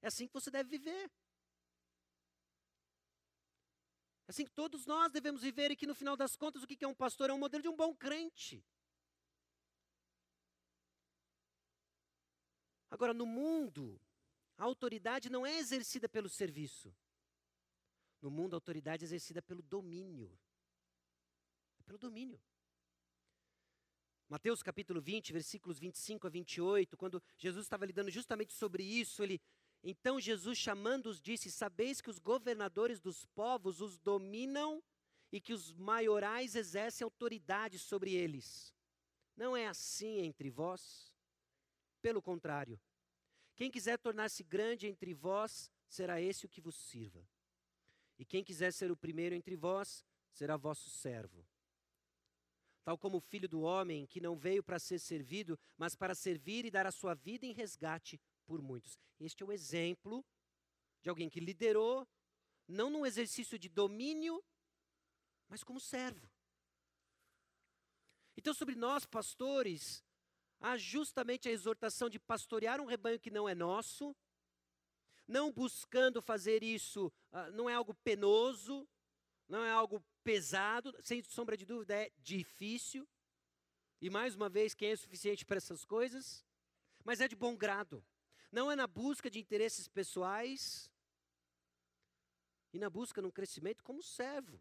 S1: É assim que você deve viver. É assim que todos nós devemos viver e que no final das contas o que é um pastor? É um modelo de um bom crente. Agora, no mundo, a autoridade não é exercida pelo serviço. No mundo, a autoridade é exercida pelo domínio. Pelo domínio. Mateus capítulo 20, versículos 25 a 28, quando Jesus estava lidando justamente sobre isso, ele então Jesus chamando-os disse: Sabeis que os governadores dos povos os dominam e que os maiorais exercem autoridade sobre eles. Não é assim entre vós? Pelo contrário, quem quiser tornar-se grande entre vós, será esse o que vos sirva. E quem quiser ser o primeiro entre vós, será vosso servo. Tal como o filho do homem, que não veio para ser servido, mas para servir e dar a sua vida em resgate por muitos. Este é o exemplo de alguém que liderou, não num exercício de domínio, mas como servo. Então, sobre nós, pastores, há justamente a exortação de pastorear um rebanho que não é nosso, não buscando fazer isso, uh, não é algo penoso, não é algo pesado, sem sombra de dúvida, é difícil. E mais uma vez, quem é suficiente para essas coisas? Mas é de bom grado. Não é na busca de interesses pessoais e na busca num crescimento como servo.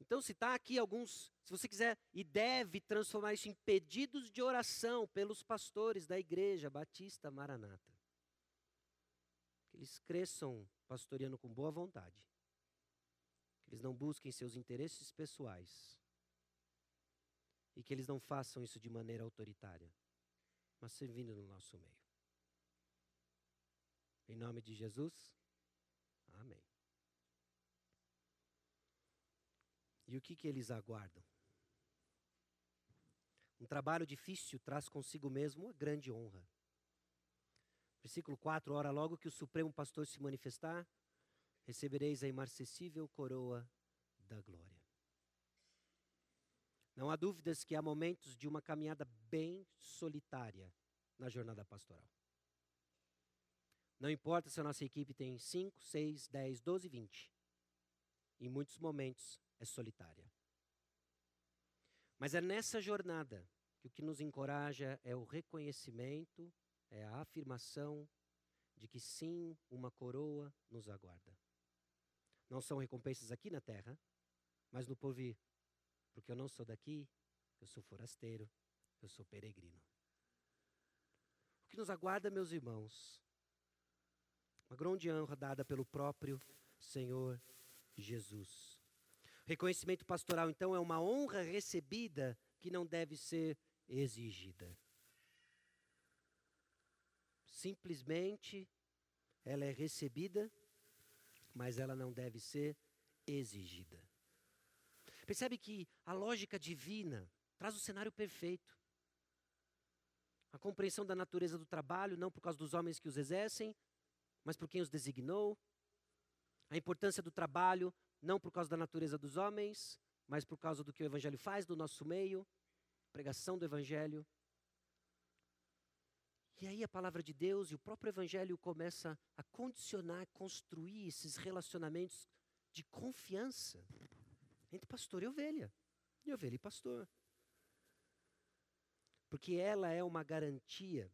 S1: Então, se está aqui alguns, se você quiser e deve transformar isso em pedidos de oração pelos pastores da igreja Batista Maranata. Que eles cresçam pastoreando com boa vontade. Que eles não busquem seus interesses pessoais. E que eles não façam isso de maneira autoritária, mas servindo no nosso meio. Em nome de Jesus, amém. E o que, que eles aguardam? Um trabalho difícil traz consigo mesmo uma grande honra. Versículo 4: Ora, logo que o Supremo Pastor se manifestar, recebereis a imarcessível coroa da glória. Não há dúvidas que há momentos de uma caminhada bem solitária na jornada pastoral. Não importa se a nossa equipe tem 5, 6, 10, 12, 20. Em muitos momentos é solitária. Mas é nessa jornada que o que nos encoraja é o reconhecimento, é a afirmação de que sim, uma coroa nos aguarda. Não são recompensas aqui na terra, mas no porvir. Porque eu não sou daqui, eu sou forasteiro, eu sou peregrino. O que nos aguarda, meus irmãos, uma grande honra dada pelo próprio Senhor Jesus. Reconhecimento pastoral, então, é uma honra recebida que não deve ser exigida. Simplesmente ela é recebida, mas ela não deve ser exigida. Percebe que a lógica divina traz o cenário perfeito. A compreensão da natureza do trabalho, não por causa dos homens que os exercem, mas por quem os designou. A importância do trabalho, não por causa da natureza dos homens, mas por causa do que o Evangelho faz do nosso meio, pregação do Evangelho. E aí a palavra de Deus e o próprio Evangelho começa a condicionar, construir esses relacionamentos de confiança entre pastor e ovelha, e ovelha e pastor. Porque ela é uma garantia,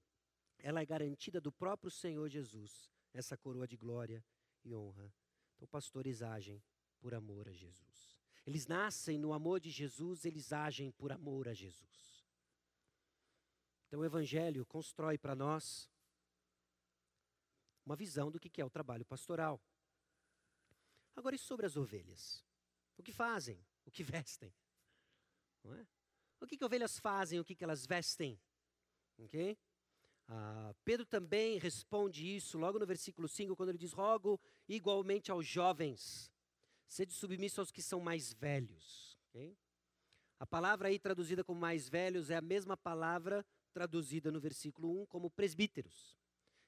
S1: ela é garantida do próprio Senhor Jesus, essa coroa de glória e honra. Então, pastores agem por amor a Jesus. Eles nascem no amor de Jesus, eles agem por amor a Jesus. Então o Evangelho constrói para nós uma visão do que é o trabalho pastoral. Agora, e sobre as ovelhas? O que fazem? O que [laughs] vestem? É? O que, que ovelhas fazem? O que, que elas vestem? Ok? Ah, Pedro também responde isso logo no versículo 5, quando ele diz: Rogo igualmente aos jovens, sede submisso aos que são mais velhos. Okay? A palavra aí traduzida como mais velhos é a mesma palavra traduzida no versículo 1 como presbíteros.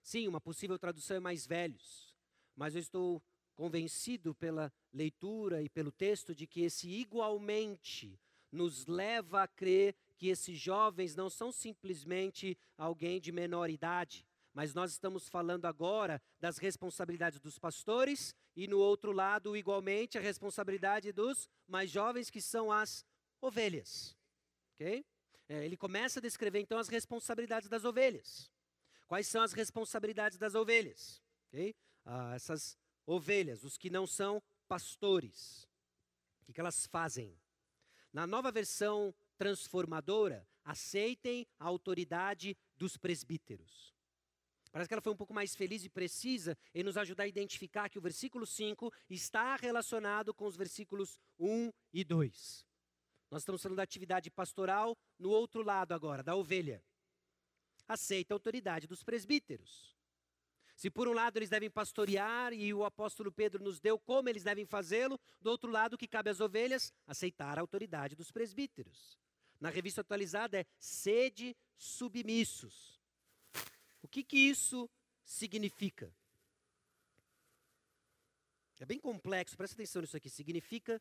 S1: Sim, uma possível tradução é mais velhos, mas eu estou convencido pela leitura e pelo texto de que esse igualmente nos leva a crer que esses jovens não são simplesmente alguém de menor idade, mas nós estamos falando agora das responsabilidades dos pastores e no outro lado, igualmente, a responsabilidade dos mais jovens que são as ovelhas. OK? É, ele começa a descrever então as responsabilidades das ovelhas. Quais são as responsabilidades das ovelhas? Okay? Ah, essas ovelhas, os que não são pastores. O que, que elas fazem? Na nova versão transformadora, aceitem a autoridade dos presbíteros. Parece que ela foi um pouco mais feliz e precisa em nos ajudar a identificar que o versículo 5 está relacionado com os versículos 1 e 2. Nós estamos falando da atividade pastoral no outro lado agora, da ovelha. Aceita a autoridade dos presbíteros. Se por um lado eles devem pastorear e o apóstolo Pedro nos deu como eles devem fazê-lo, do outro lado, o que cabe às ovelhas? Aceitar a autoridade dos presbíteros. Na revista atualizada é sede submissos. O que, que isso significa? É bem complexo, presta atenção nisso aqui. Significa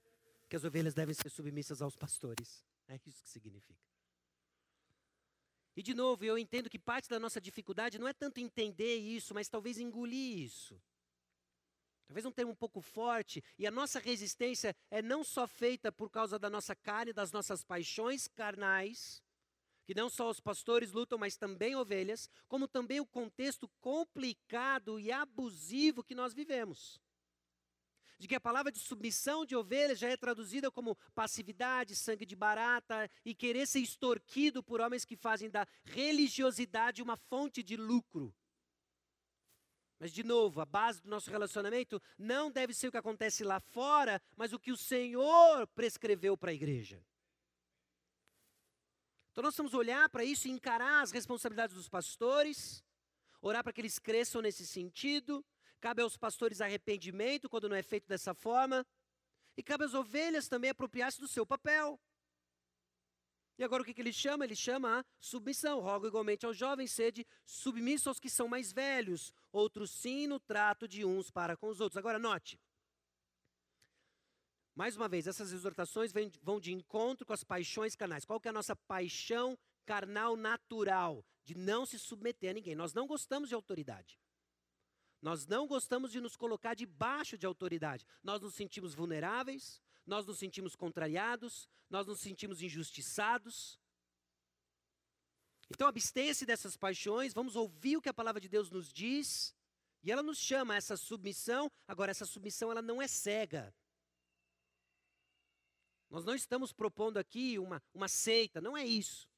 S1: que as ovelhas devem ser submissas aos pastores. É isso que significa. E de novo, eu entendo que parte da nossa dificuldade não é tanto entender isso, mas talvez engolir isso. Talvez um termo um pouco forte, e a nossa resistência é não só feita por causa da nossa carne, das nossas paixões carnais, que não só os pastores lutam, mas também ovelhas, como também o contexto complicado e abusivo que nós vivemos de que a palavra de submissão de ovelhas já é traduzida como passividade, sangue de barata e querer ser extorquido por homens que fazem da religiosidade uma fonte de lucro. Mas, de novo, a base do nosso relacionamento não deve ser o que acontece lá fora, mas o que o Senhor prescreveu para a igreja. Então, nós vamos olhar para isso e encarar as responsabilidades dos pastores, orar para que eles cresçam nesse sentido, Cabe aos pastores arrependimento quando não é feito dessa forma. E cabe às ovelhas também apropriar-se do seu papel. E agora o que, que ele chama? Ele chama a submissão. Rogo igualmente aos jovens, sede submisso aos que são mais velhos. Outros sim no trato de uns para com os outros. Agora note. Mais uma vez, essas exortações vão de encontro com as paixões carnais. Qual que é a nossa paixão carnal natural? De não se submeter a ninguém. Nós não gostamos de autoridade. Nós não gostamos de nos colocar debaixo de autoridade. Nós nos sentimos vulneráveis, nós nos sentimos contrariados, nós nos sentimos injustiçados. Então, abstenha-se dessas paixões, vamos ouvir o que a palavra de Deus nos diz, e ela nos chama a essa submissão. Agora, essa submissão ela não é cega. Nós não estamos propondo aqui uma, uma seita, não é isso.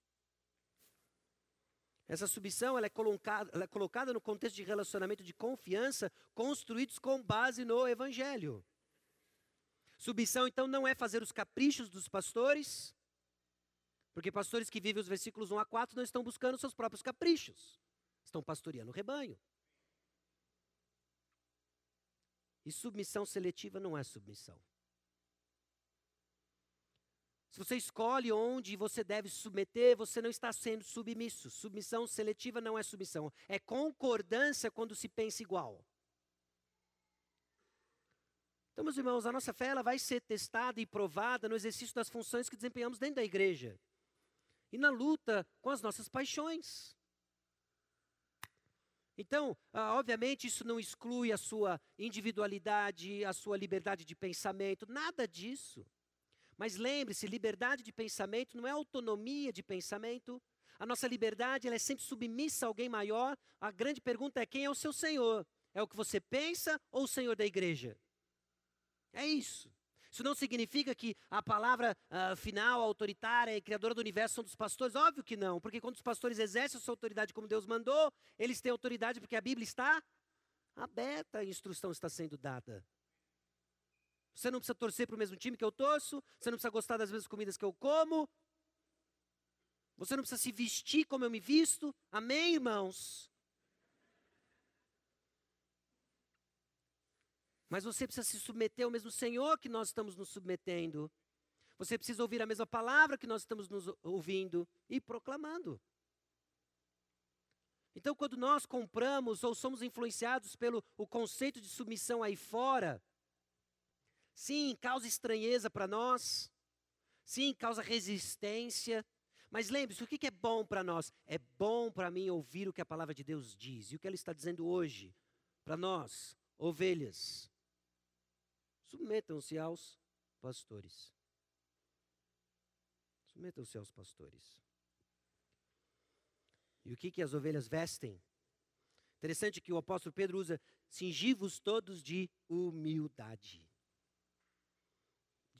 S1: Essa submissão ela é, colocada, ela é colocada no contexto de relacionamento de confiança construídos com base no Evangelho. Submissão, então, não é fazer os caprichos dos pastores, porque pastores que vivem os versículos 1 a 4 não estão buscando seus próprios caprichos, estão pastoreando o rebanho. E submissão seletiva não é submissão. Se você escolhe onde você deve submeter, você não está sendo submisso. Submissão seletiva não é submissão, é concordância quando se pensa igual. Então, meus irmãos, a nossa fé ela vai ser testada e provada no exercício das funções que desempenhamos dentro da igreja e na luta com as nossas paixões. Então, ah, obviamente, isso não exclui a sua individualidade, a sua liberdade de pensamento, nada disso. Mas lembre-se, liberdade de pensamento não é autonomia de pensamento. A nossa liberdade ela é sempre submissa a alguém maior. A grande pergunta é: quem é o seu Senhor? É o que você pensa ou o Senhor da igreja? É isso. Isso não significa que a palavra uh, final, autoritária e criadora do universo são dos pastores. Óbvio que não, porque quando os pastores exercem a sua autoridade como Deus mandou, eles têm autoridade porque a Bíblia está aberta, a instrução está sendo dada. Você não precisa torcer para o mesmo time que eu torço, você não precisa gostar das mesmas comidas que eu como. Você não precisa se vestir como eu me visto. Amém, irmãos? Mas você precisa se submeter ao mesmo Senhor que nós estamos nos submetendo. Você precisa ouvir a mesma palavra que nós estamos nos ouvindo e proclamando. Então, quando nós compramos ou somos influenciados pelo o conceito de submissão aí fora, sim, causa estranheza para nós, sim, causa resistência, mas lembre-se, o que é bom para nós? É bom para mim ouvir o que a palavra de Deus diz. E o que ela está dizendo hoje para nós, ovelhas? Submetam-se aos pastores. Submetam-se aos pastores. E o que, que as ovelhas vestem? Interessante que o apóstolo Pedro usa: cingivos todos de humildade.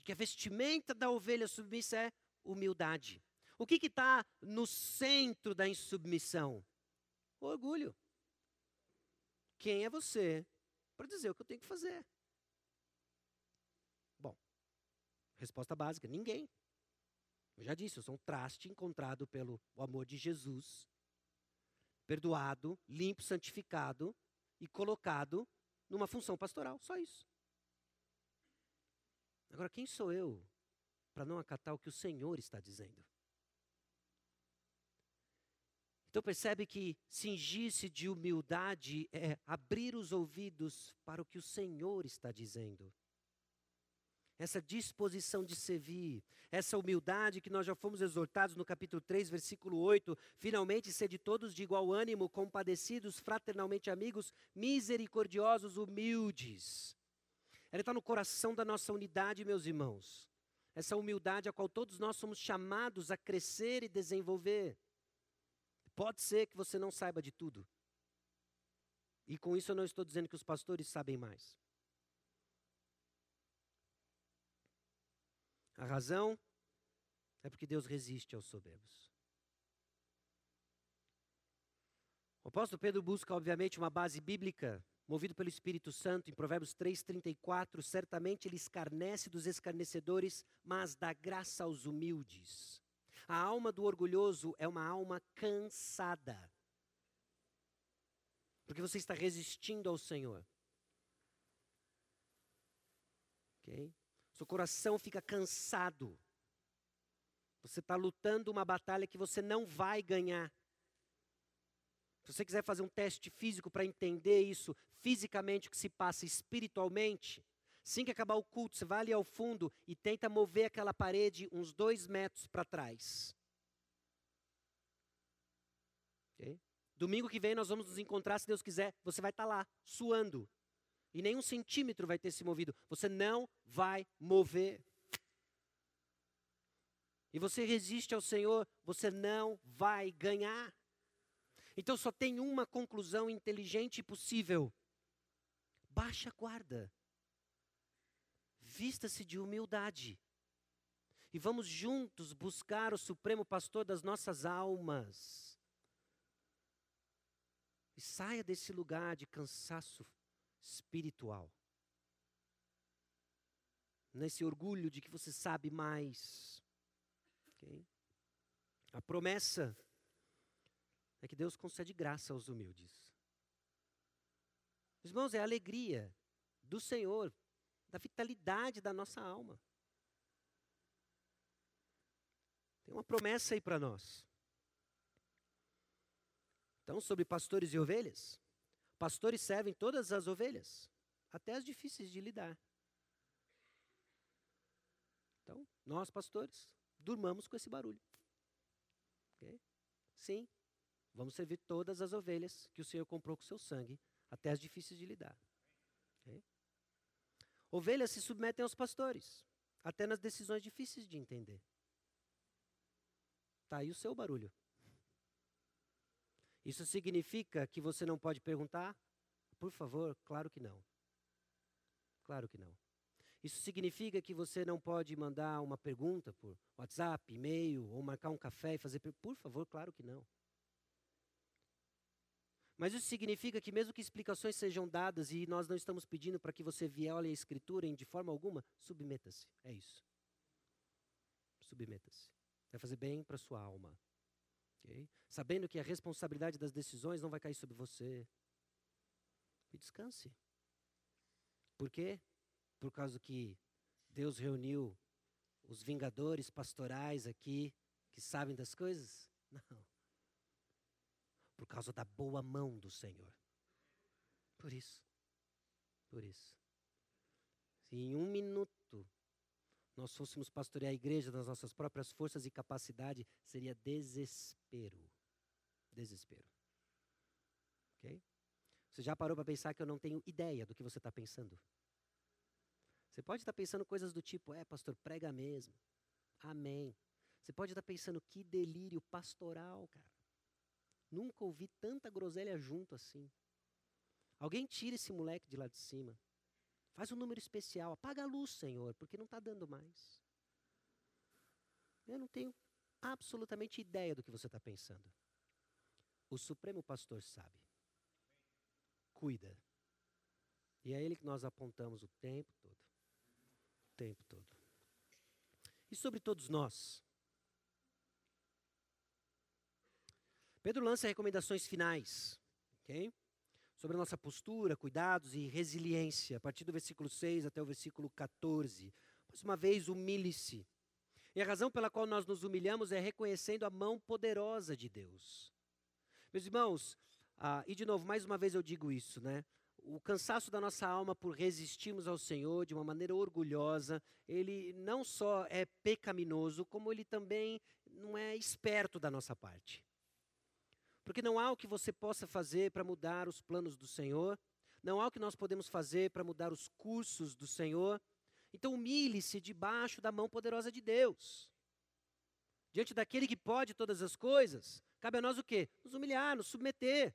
S1: Que a vestimenta da ovelha submissa é humildade. O que está no centro da insubmissão? O orgulho. Quem é você para dizer o que eu tenho que fazer? Bom, resposta básica: ninguém. Eu já disse, eu sou um traste encontrado pelo amor de Jesus, perdoado, limpo, santificado e colocado numa função pastoral. Só isso. Agora, quem sou eu para não acatar o que o Senhor está dizendo? Então percebe que cingir-se de humildade é abrir os ouvidos para o que o Senhor está dizendo. Essa disposição de servir, essa humildade que nós já fomos exortados no capítulo 3, versículo 8, finalmente sede todos de igual ânimo, compadecidos, fraternalmente amigos, misericordiosos, humildes. Ela está no coração da nossa unidade, meus irmãos. Essa humildade a qual todos nós somos chamados a crescer e desenvolver. Pode ser que você não saiba de tudo. E com isso eu não estou dizendo que os pastores sabem mais. A razão é porque Deus resiste aos soberbos. O apóstolo Pedro busca, obviamente, uma base bíblica, movido pelo Espírito Santo, em Provérbios 3,34. Certamente ele escarnece dos escarnecedores, mas dá graça aos humildes. A alma do orgulhoso é uma alma cansada. Porque você está resistindo ao Senhor. Ok? Seu coração fica cansado. Você está lutando uma batalha que você não vai ganhar. Se você quiser fazer um teste físico para entender isso fisicamente, o que se passa espiritualmente, Assim que acabar o culto, você vai ali ao fundo e tenta mover aquela parede uns dois metros para trás. Okay? Domingo que vem nós vamos nos encontrar, se Deus quiser, você vai estar tá lá, suando. E nenhum centímetro vai ter se movido. Você não vai mover. E você resiste ao Senhor, você não vai ganhar. Então só tem uma conclusão inteligente e possível. Baixa a guarda. Vista-se de humildade. E vamos juntos buscar o Supremo Pastor das nossas almas. E saia desse lugar de cansaço espiritual. Nesse orgulho de que você sabe mais. Okay? A promessa é que Deus concede graça aos humildes. Irmãos, é a alegria do Senhor da vitalidade da nossa alma. Tem uma promessa aí para nós. Então, sobre pastores e ovelhas, pastores servem todas as ovelhas, até as difíceis de lidar. Então, nós, pastores, durmamos com esse barulho. Okay? Sim, vamos servir todas as ovelhas que o Senhor comprou com seu sangue, até as difíceis de lidar. Okay? Ovelhas se submetem aos pastores, até nas decisões difíceis de entender. Está aí o seu barulho. Isso significa que você não pode perguntar? Por favor, claro que não. Claro que não. Isso significa que você não pode mandar uma pergunta por WhatsApp, e-mail, ou marcar um café e fazer. Por favor, claro que não. Mas isso significa que, mesmo que explicações sejam dadas e nós não estamos pedindo para que você viole a Escritura de forma alguma, submeta-se. É isso. Submeta-se. Vai fazer bem para sua alma. Okay? Sabendo que a responsabilidade das decisões não vai cair sobre você. E descanse. Por quê? Por causa que Deus reuniu os vingadores pastorais aqui que sabem das coisas? Não. Por causa da boa mão do Senhor. Por isso. Por isso. Se em um minuto nós fôssemos pastorear a igreja nas nossas próprias forças e capacidade, seria desespero. Desespero. Ok? Você já parou para pensar que eu não tenho ideia do que você está pensando? Você pode estar pensando coisas do tipo, é, pastor, prega mesmo. Amém. Você pode estar pensando, que delírio pastoral, cara. Nunca ouvi tanta groselha junto assim. Alguém tira esse moleque de lá de cima. Faz um número especial. Apaga a luz, Senhor, porque não está dando mais. Eu não tenho absolutamente ideia do que você está pensando. O Supremo Pastor sabe. Cuida. E é ele que nós apontamos o tempo todo. O tempo todo. E sobre todos nós. Pedro lança recomendações finais. ok? sobre a nossa postura, cuidados e resiliência, a partir do versículo 6 até o versículo 14. Mais uma vez, humilhe-se. E a razão pela qual nós nos humilhamos é reconhecendo a mão poderosa de Deus. Meus irmãos, ah, e de novo, mais uma vez eu digo isso, né? O cansaço da nossa alma por resistirmos ao Senhor de uma maneira orgulhosa, ele não só é pecaminoso, como ele também não é esperto da nossa parte. Porque não há o que você possa fazer para mudar os planos do Senhor, não há o que nós podemos fazer para mudar os cursos do Senhor. Então humilhe-se debaixo da mão poderosa de Deus. Diante daquele que pode todas as coisas, cabe a nós o quê? Nos humilhar, nos submeter.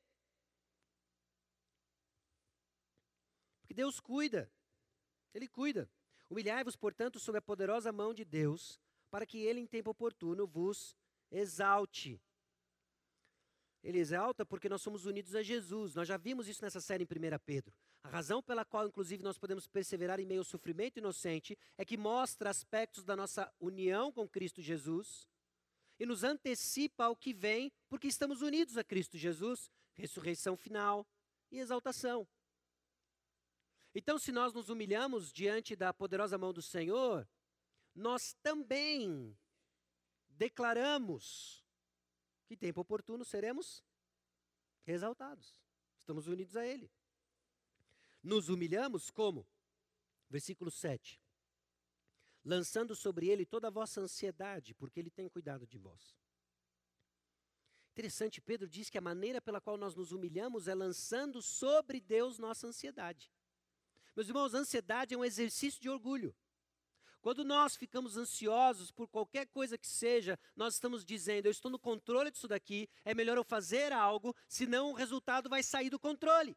S1: Porque Deus cuida. Ele cuida. Humilhai-vos, portanto, sob a poderosa mão de Deus, para que ele em tempo oportuno vos exalte. Ele exalta porque nós somos unidos a Jesus. Nós já vimos isso nessa série em 1 Pedro. A razão pela qual, inclusive, nós podemos perseverar em meio ao sofrimento inocente é que mostra aspectos da nossa união com Cristo Jesus e nos antecipa ao que vem, porque estamos unidos a Cristo Jesus, ressurreição final e exaltação. Então, se nós nos humilhamos diante da poderosa mão do Senhor, nós também declaramos que tempo oportuno seremos exaltados. Estamos unidos a Ele. Nos humilhamos como? Versículo 7. Lançando sobre Ele toda a vossa ansiedade, porque Ele tem cuidado de vós. Interessante, Pedro diz que a maneira pela qual nós nos humilhamos é lançando sobre Deus nossa ansiedade. Meus irmãos, ansiedade é um exercício de orgulho. Quando nós ficamos ansiosos por qualquer coisa que seja, nós estamos dizendo: eu estou no controle disso daqui, é melhor eu fazer algo, senão o resultado vai sair do controle.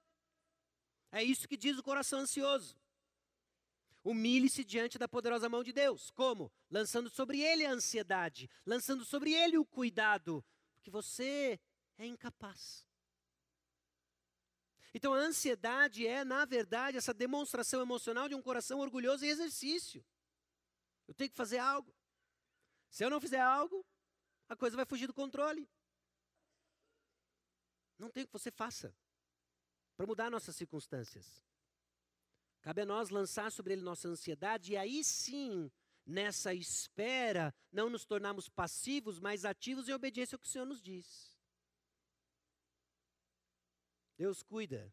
S1: É isso que diz o coração ansioso. Humilhe-se diante da poderosa mão de Deus. Como? Lançando sobre ele a ansiedade, lançando sobre ele o cuidado, porque você é incapaz. Então a ansiedade é, na verdade, essa demonstração emocional de um coração orgulhoso em exercício. Eu tenho que fazer algo. Se eu não fizer algo, a coisa vai fugir do controle. Não tem o que você faça para mudar nossas circunstâncias. Cabe a nós lançar sobre ele nossa ansiedade e aí sim, nessa espera, não nos tornarmos passivos, mas ativos em obediência ao que o Senhor nos diz. Deus cuida,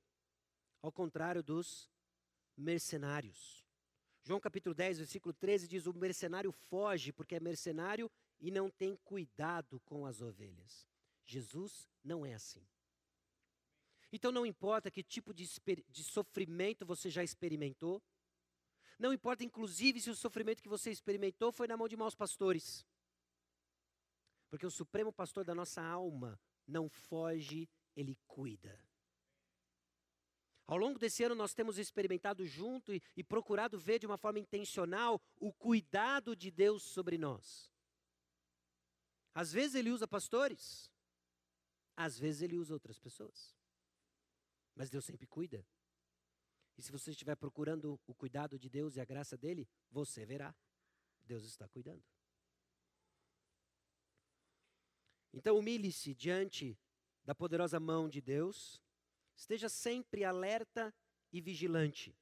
S1: ao contrário dos mercenários. João capítulo 10, versículo 13 diz: O mercenário foge porque é mercenário e não tem cuidado com as ovelhas. Jesus não é assim. Então não importa que tipo de, de sofrimento você já experimentou, não importa inclusive se o sofrimento que você experimentou foi na mão de maus pastores. Porque o supremo pastor da nossa alma não foge, ele cuida. Ao longo desse ano, nós temos experimentado junto e, e, procurado ver de uma forma intencional o cuidado de Deus sobre nós. Às vezes ele usa pastores, às vezes ele usa outras pessoas. Mas Deus sempre cuida. E se você estiver procurando o cuidado de Deus e a graça dele, você verá. Deus está cuidando. Então, humilhe-se diante da poderosa mão de Deus, esteja sempre alerta e vigilante.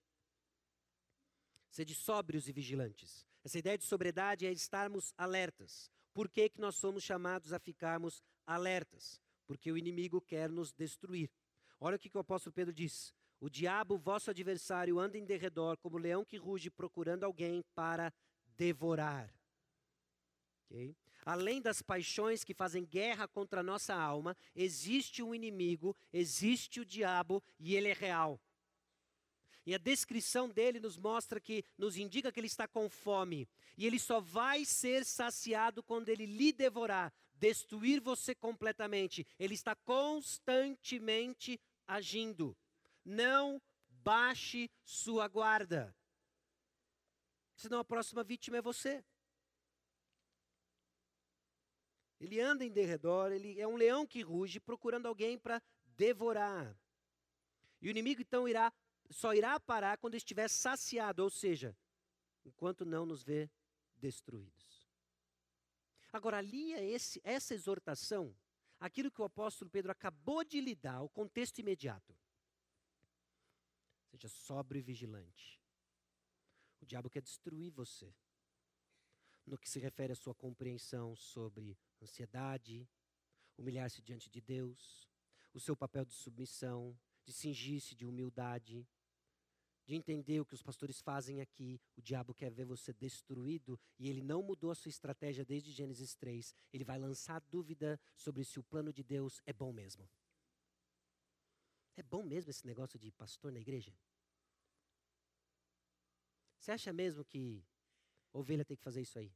S1: Sede sóbrios e vigilantes. Essa ideia de sobriedade é estarmos alertas. Por que, que nós somos chamados a ficarmos alertas? Porque o inimigo quer nos destruir. Olha o que, que o apóstolo Pedro diz. O diabo, vosso adversário, anda em derredor como leão que ruge procurando alguém para devorar. Okay? Além das paixões que fazem guerra contra a nossa alma, existe um inimigo, existe o diabo e ele é real. E a descrição dele nos mostra que, nos indica que ele está com fome. E ele só vai ser saciado quando ele lhe devorar, destruir você completamente. Ele está constantemente agindo. Não baixe sua guarda. Senão a próxima vítima é você. Ele anda em derredor, ele é um leão que ruge, procurando alguém para devorar. E o inimigo então irá, só irá parar quando estiver saciado, ou seja, enquanto não nos vê destruídos. Agora, ali é esse, essa exortação, aquilo que o apóstolo Pedro acabou de lhe dar, o contexto imediato. Seja sóbrio e vigilante. O diabo quer destruir você. No que se refere à sua compreensão sobre ansiedade, humilhar-se diante de Deus, o seu papel de submissão, de cingir-se de humildade, de entender o que os pastores fazem aqui. O diabo quer ver você destruído e ele não mudou a sua estratégia desde Gênesis 3. Ele vai lançar dúvida sobre se o plano de Deus é bom mesmo. É bom mesmo esse negócio de pastor na igreja? Você acha mesmo que ovelha tem que fazer isso aí?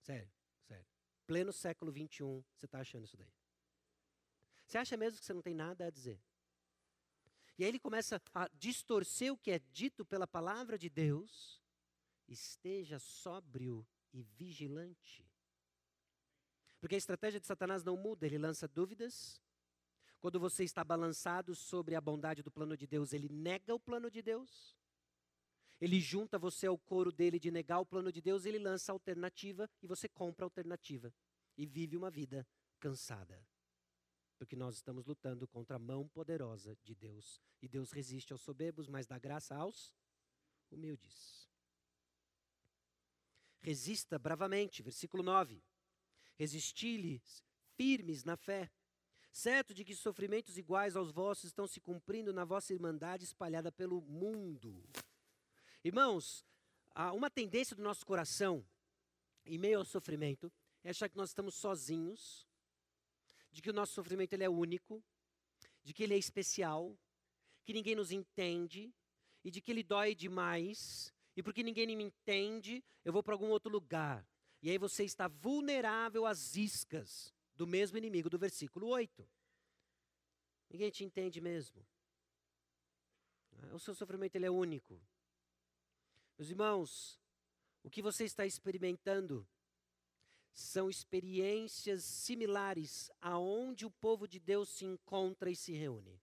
S1: Sério, sério. Pleno século 21, você está achando isso daí? Você acha mesmo que você não tem nada a dizer? E aí ele começa a distorcer o que é dito pela palavra de Deus. Esteja sóbrio e vigilante. Porque a estratégia de Satanás não muda, ele lança dúvidas, quando você está balançado sobre a bondade do plano de Deus, ele nega o plano de Deus. Ele junta você ao coro dele de negar o plano de Deus, ele lança a alternativa e você compra a alternativa e vive uma vida cansada. Porque nós estamos lutando contra a mão poderosa de Deus. E Deus resiste aos soberbos, mas dá graça aos humildes. Resista bravamente, versículo 9. Resisti-lhes firmes na fé certo de que sofrimentos iguais aos vossos estão se cumprindo na vossa irmandade espalhada pelo mundo. Irmãos, uma tendência do nosso coração, em meio ao sofrimento, é achar que nós estamos sozinhos, de que o nosso sofrimento ele é único, de que ele é especial, que ninguém nos entende e de que ele dói demais, e porque ninguém me entende, eu vou para algum outro lugar. E aí você está vulnerável às iscas do mesmo inimigo do versículo 8. Ninguém te entende mesmo. O seu sofrimento ele é único. Meus irmãos, o que você está experimentando são experiências similares aonde o povo de Deus se encontra e se reúne.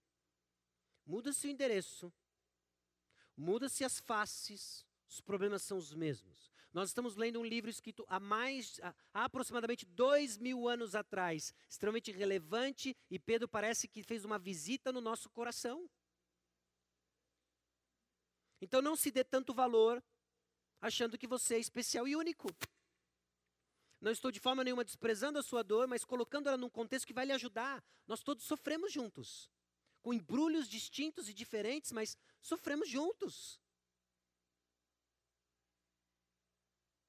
S1: Muda-se o endereço, muda-se as faces, os problemas são os mesmos. Nós estamos lendo um livro escrito há mais, há aproximadamente dois mil anos atrás, extremamente relevante, e Pedro parece que fez uma visita no nosso coração. Então não se dê tanto valor achando que você é especial e único. Não estou de forma nenhuma desprezando a sua dor, mas colocando ela num contexto que vai lhe ajudar. Nós todos sofremos juntos, com embrulhos distintos e diferentes, mas sofremos juntos.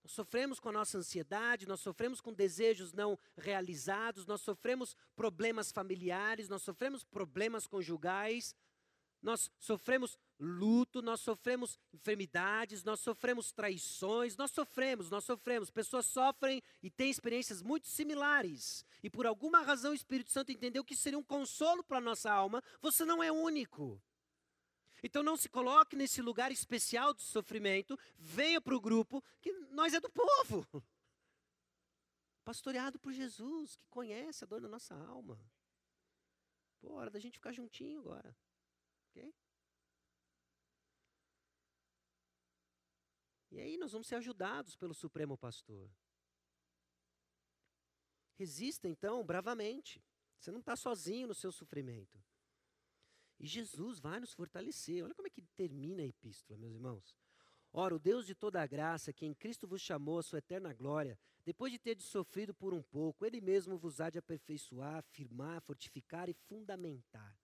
S1: Nós sofremos com a nossa ansiedade, nós sofremos com desejos não realizados, nós sofremos problemas familiares, nós sofremos problemas conjugais, nós sofremos luto, nós sofremos enfermidades, nós sofremos traições, nós sofremos, nós sofremos. Pessoas sofrem e têm experiências muito similares. E por alguma razão o Espírito Santo entendeu que seria um consolo para a nossa alma. Você não é único. Então não se coloque nesse lugar especial de sofrimento, venha para o grupo, que nós é do povo. [laughs] Pastoreado por Jesus, que conhece a dor da nossa alma. Pô, hora da gente ficar juntinho agora. Ok? E aí nós vamos ser ajudados pelo Supremo Pastor. Resista então bravamente. Você não está sozinho no seu sofrimento. E Jesus vai nos fortalecer. Olha como é que termina a epístola, meus irmãos. Ora, o Deus de toda a graça, que em Cristo vos chamou a sua eterna glória, depois de ter sofrido por um pouco, Ele mesmo vos há de aperfeiçoar, firmar, fortificar e fundamentar.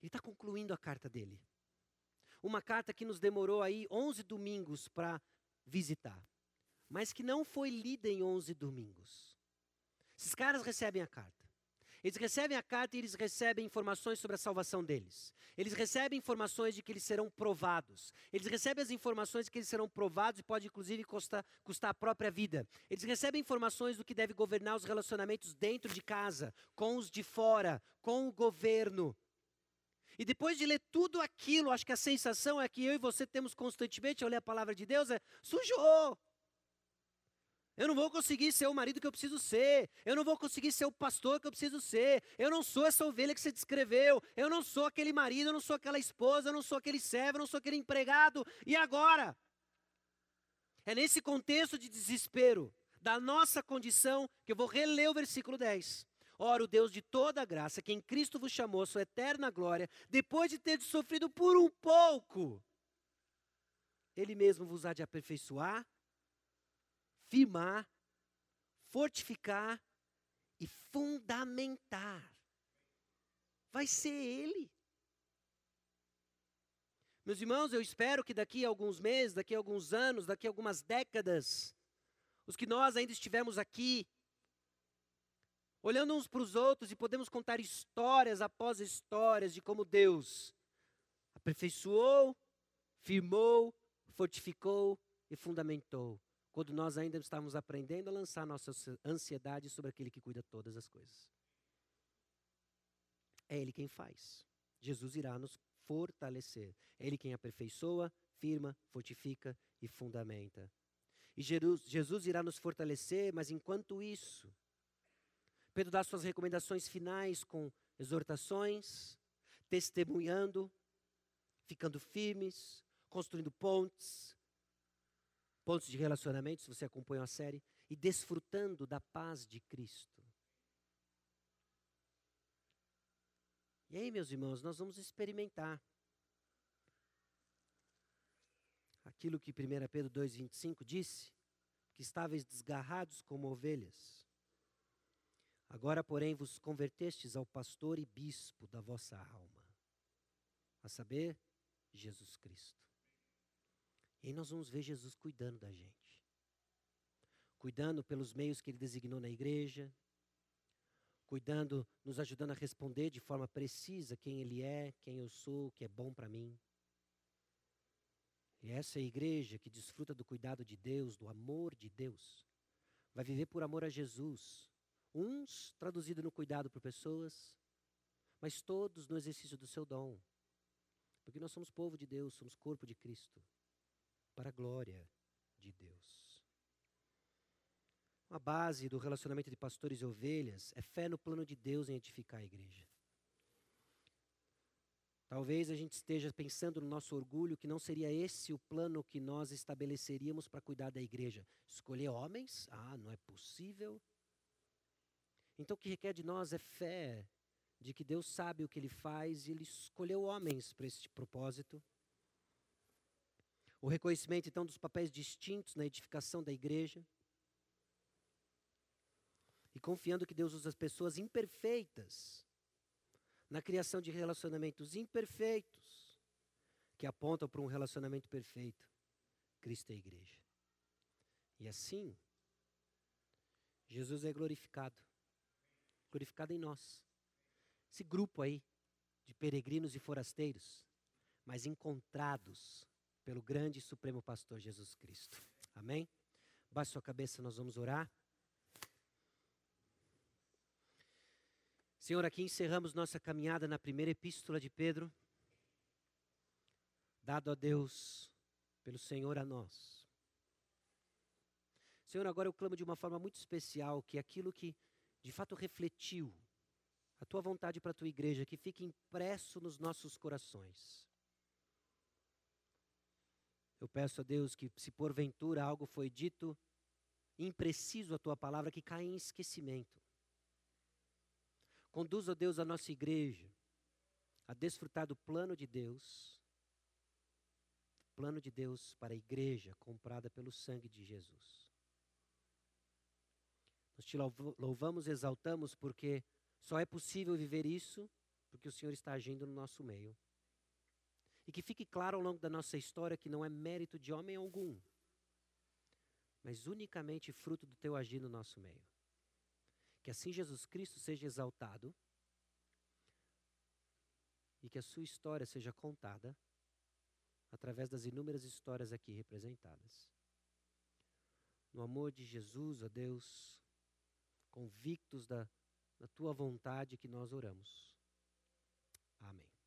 S1: Ele está concluindo a carta dele. Uma carta que nos demorou aí 11 domingos para visitar, mas que não foi lida em 11 domingos. Esses caras recebem a carta. Eles recebem a carta e eles recebem informações sobre a salvação deles. Eles recebem informações de que eles serão provados. Eles recebem as informações de que eles serão provados e pode inclusive custar, custar a própria vida. Eles recebem informações do que deve governar os relacionamentos dentro de casa, com os de fora, com o governo. E depois de ler tudo aquilo, acho que a sensação é que eu e você temos constantemente ao ler a palavra de Deus é sujou. Eu não vou conseguir ser o marido que eu preciso ser. Eu não vou conseguir ser o pastor que eu preciso ser. Eu não sou essa ovelha que você descreveu. Eu não sou aquele marido, eu não sou aquela esposa, eu não sou aquele servo, eu não sou aquele empregado. E agora? É nesse contexto de desespero da nossa condição que eu vou reler o versículo 10. Ora, o Deus de toda graça, que em Cristo vos chamou a sua eterna glória, depois de ter sofrido por um pouco, Ele mesmo vos há de aperfeiçoar, firmar, fortificar e fundamentar. Vai ser Ele. Meus irmãos, eu espero que daqui a alguns meses, daqui a alguns anos, daqui a algumas décadas, os que nós ainda estivermos aqui, olhando uns para os outros e podemos contar histórias após histórias de como Deus aperfeiçoou, firmou, fortificou e fundamentou quando nós ainda estávamos aprendendo a lançar nossa ansiedade sobre aquele que cuida todas as coisas. É Ele quem faz. Jesus irá nos fortalecer. É Ele quem aperfeiçoa, firma, fortifica e fundamenta. E Jesus irá nos fortalecer, mas enquanto isso, Pedro dá suas recomendações finais com exortações, testemunhando, ficando firmes, construindo pontes, pontos de relacionamento, se você acompanha a série, e desfrutando da paz de Cristo. E aí, meus irmãos, nós vamos experimentar aquilo que 1 Pedro 2,25 disse, que estáveis desgarrados como ovelhas. Agora, porém, vos convertestes ao pastor e bispo da vossa alma, a saber, Jesus Cristo. E aí nós vamos ver Jesus cuidando da gente. Cuidando pelos meios que ele designou na igreja, cuidando, nos ajudando a responder de forma precisa quem ele é, quem eu sou, o que é bom para mim. E essa é igreja que desfruta do cuidado de Deus, do amor de Deus, vai viver por amor a Jesus. Uns traduzido no cuidado por pessoas, mas todos no exercício do seu dom. Porque nós somos povo de Deus, somos corpo de Cristo para a glória de Deus. A base do relacionamento de pastores e ovelhas é fé no plano de Deus em edificar a igreja. Talvez a gente esteja pensando no nosso orgulho que não seria esse o plano que nós estabeleceríamos para cuidar da igreja. Escolher homens? Ah, não é possível. Então o que requer de nós é fé de que Deus sabe o que ele faz e ele escolheu homens para este propósito. O reconhecimento, então, dos papéis distintos na edificação da igreja. E confiando que Deus usa as pessoas imperfeitas na criação de relacionamentos imperfeitos que apontam para um relacionamento perfeito. Cristo é a igreja. E assim, Jesus é glorificado. Glorificado em nós. Esse grupo aí de peregrinos e forasteiros, mas encontrados pelo grande e supremo pastor Jesus Cristo. Amém? Baixe sua cabeça, nós vamos orar. Senhor, aqui encerramos nossa caminhada na primeira epístola de Pedro, dado a Deus pelo Senhor a nós. Senhor, agora eu clamo de uma forma muito especial que aquilo que de fato refletiu a tua vontade para a tua igreja, que fique impresso nos nossos corações. Eu peço a Deus que, se porventura algo foi dito impreciso a tua palavra que cai em esquecimento. Conduz, ó Deus, a nossa igreja a desfrutar do plano de Deus, plano de Deus para a igreja comprada pelo sangue de Jesus. Nós te louvamos, exaltamos, porque só é possível viver isso porque o Senhor está agindo no nosso meio. E que fique claro ao longo da nossa história que não é mérito de homem algum, mas unicamente fruto do teu agir no nosso meio. Que assim Jesus Cristo seja exaltado e que a sua história seja contada através das inúmeras histórias aqui representadas. No amor de Jesus, ó Deus, convictos da, da tua vontade que nós oramos. Amém.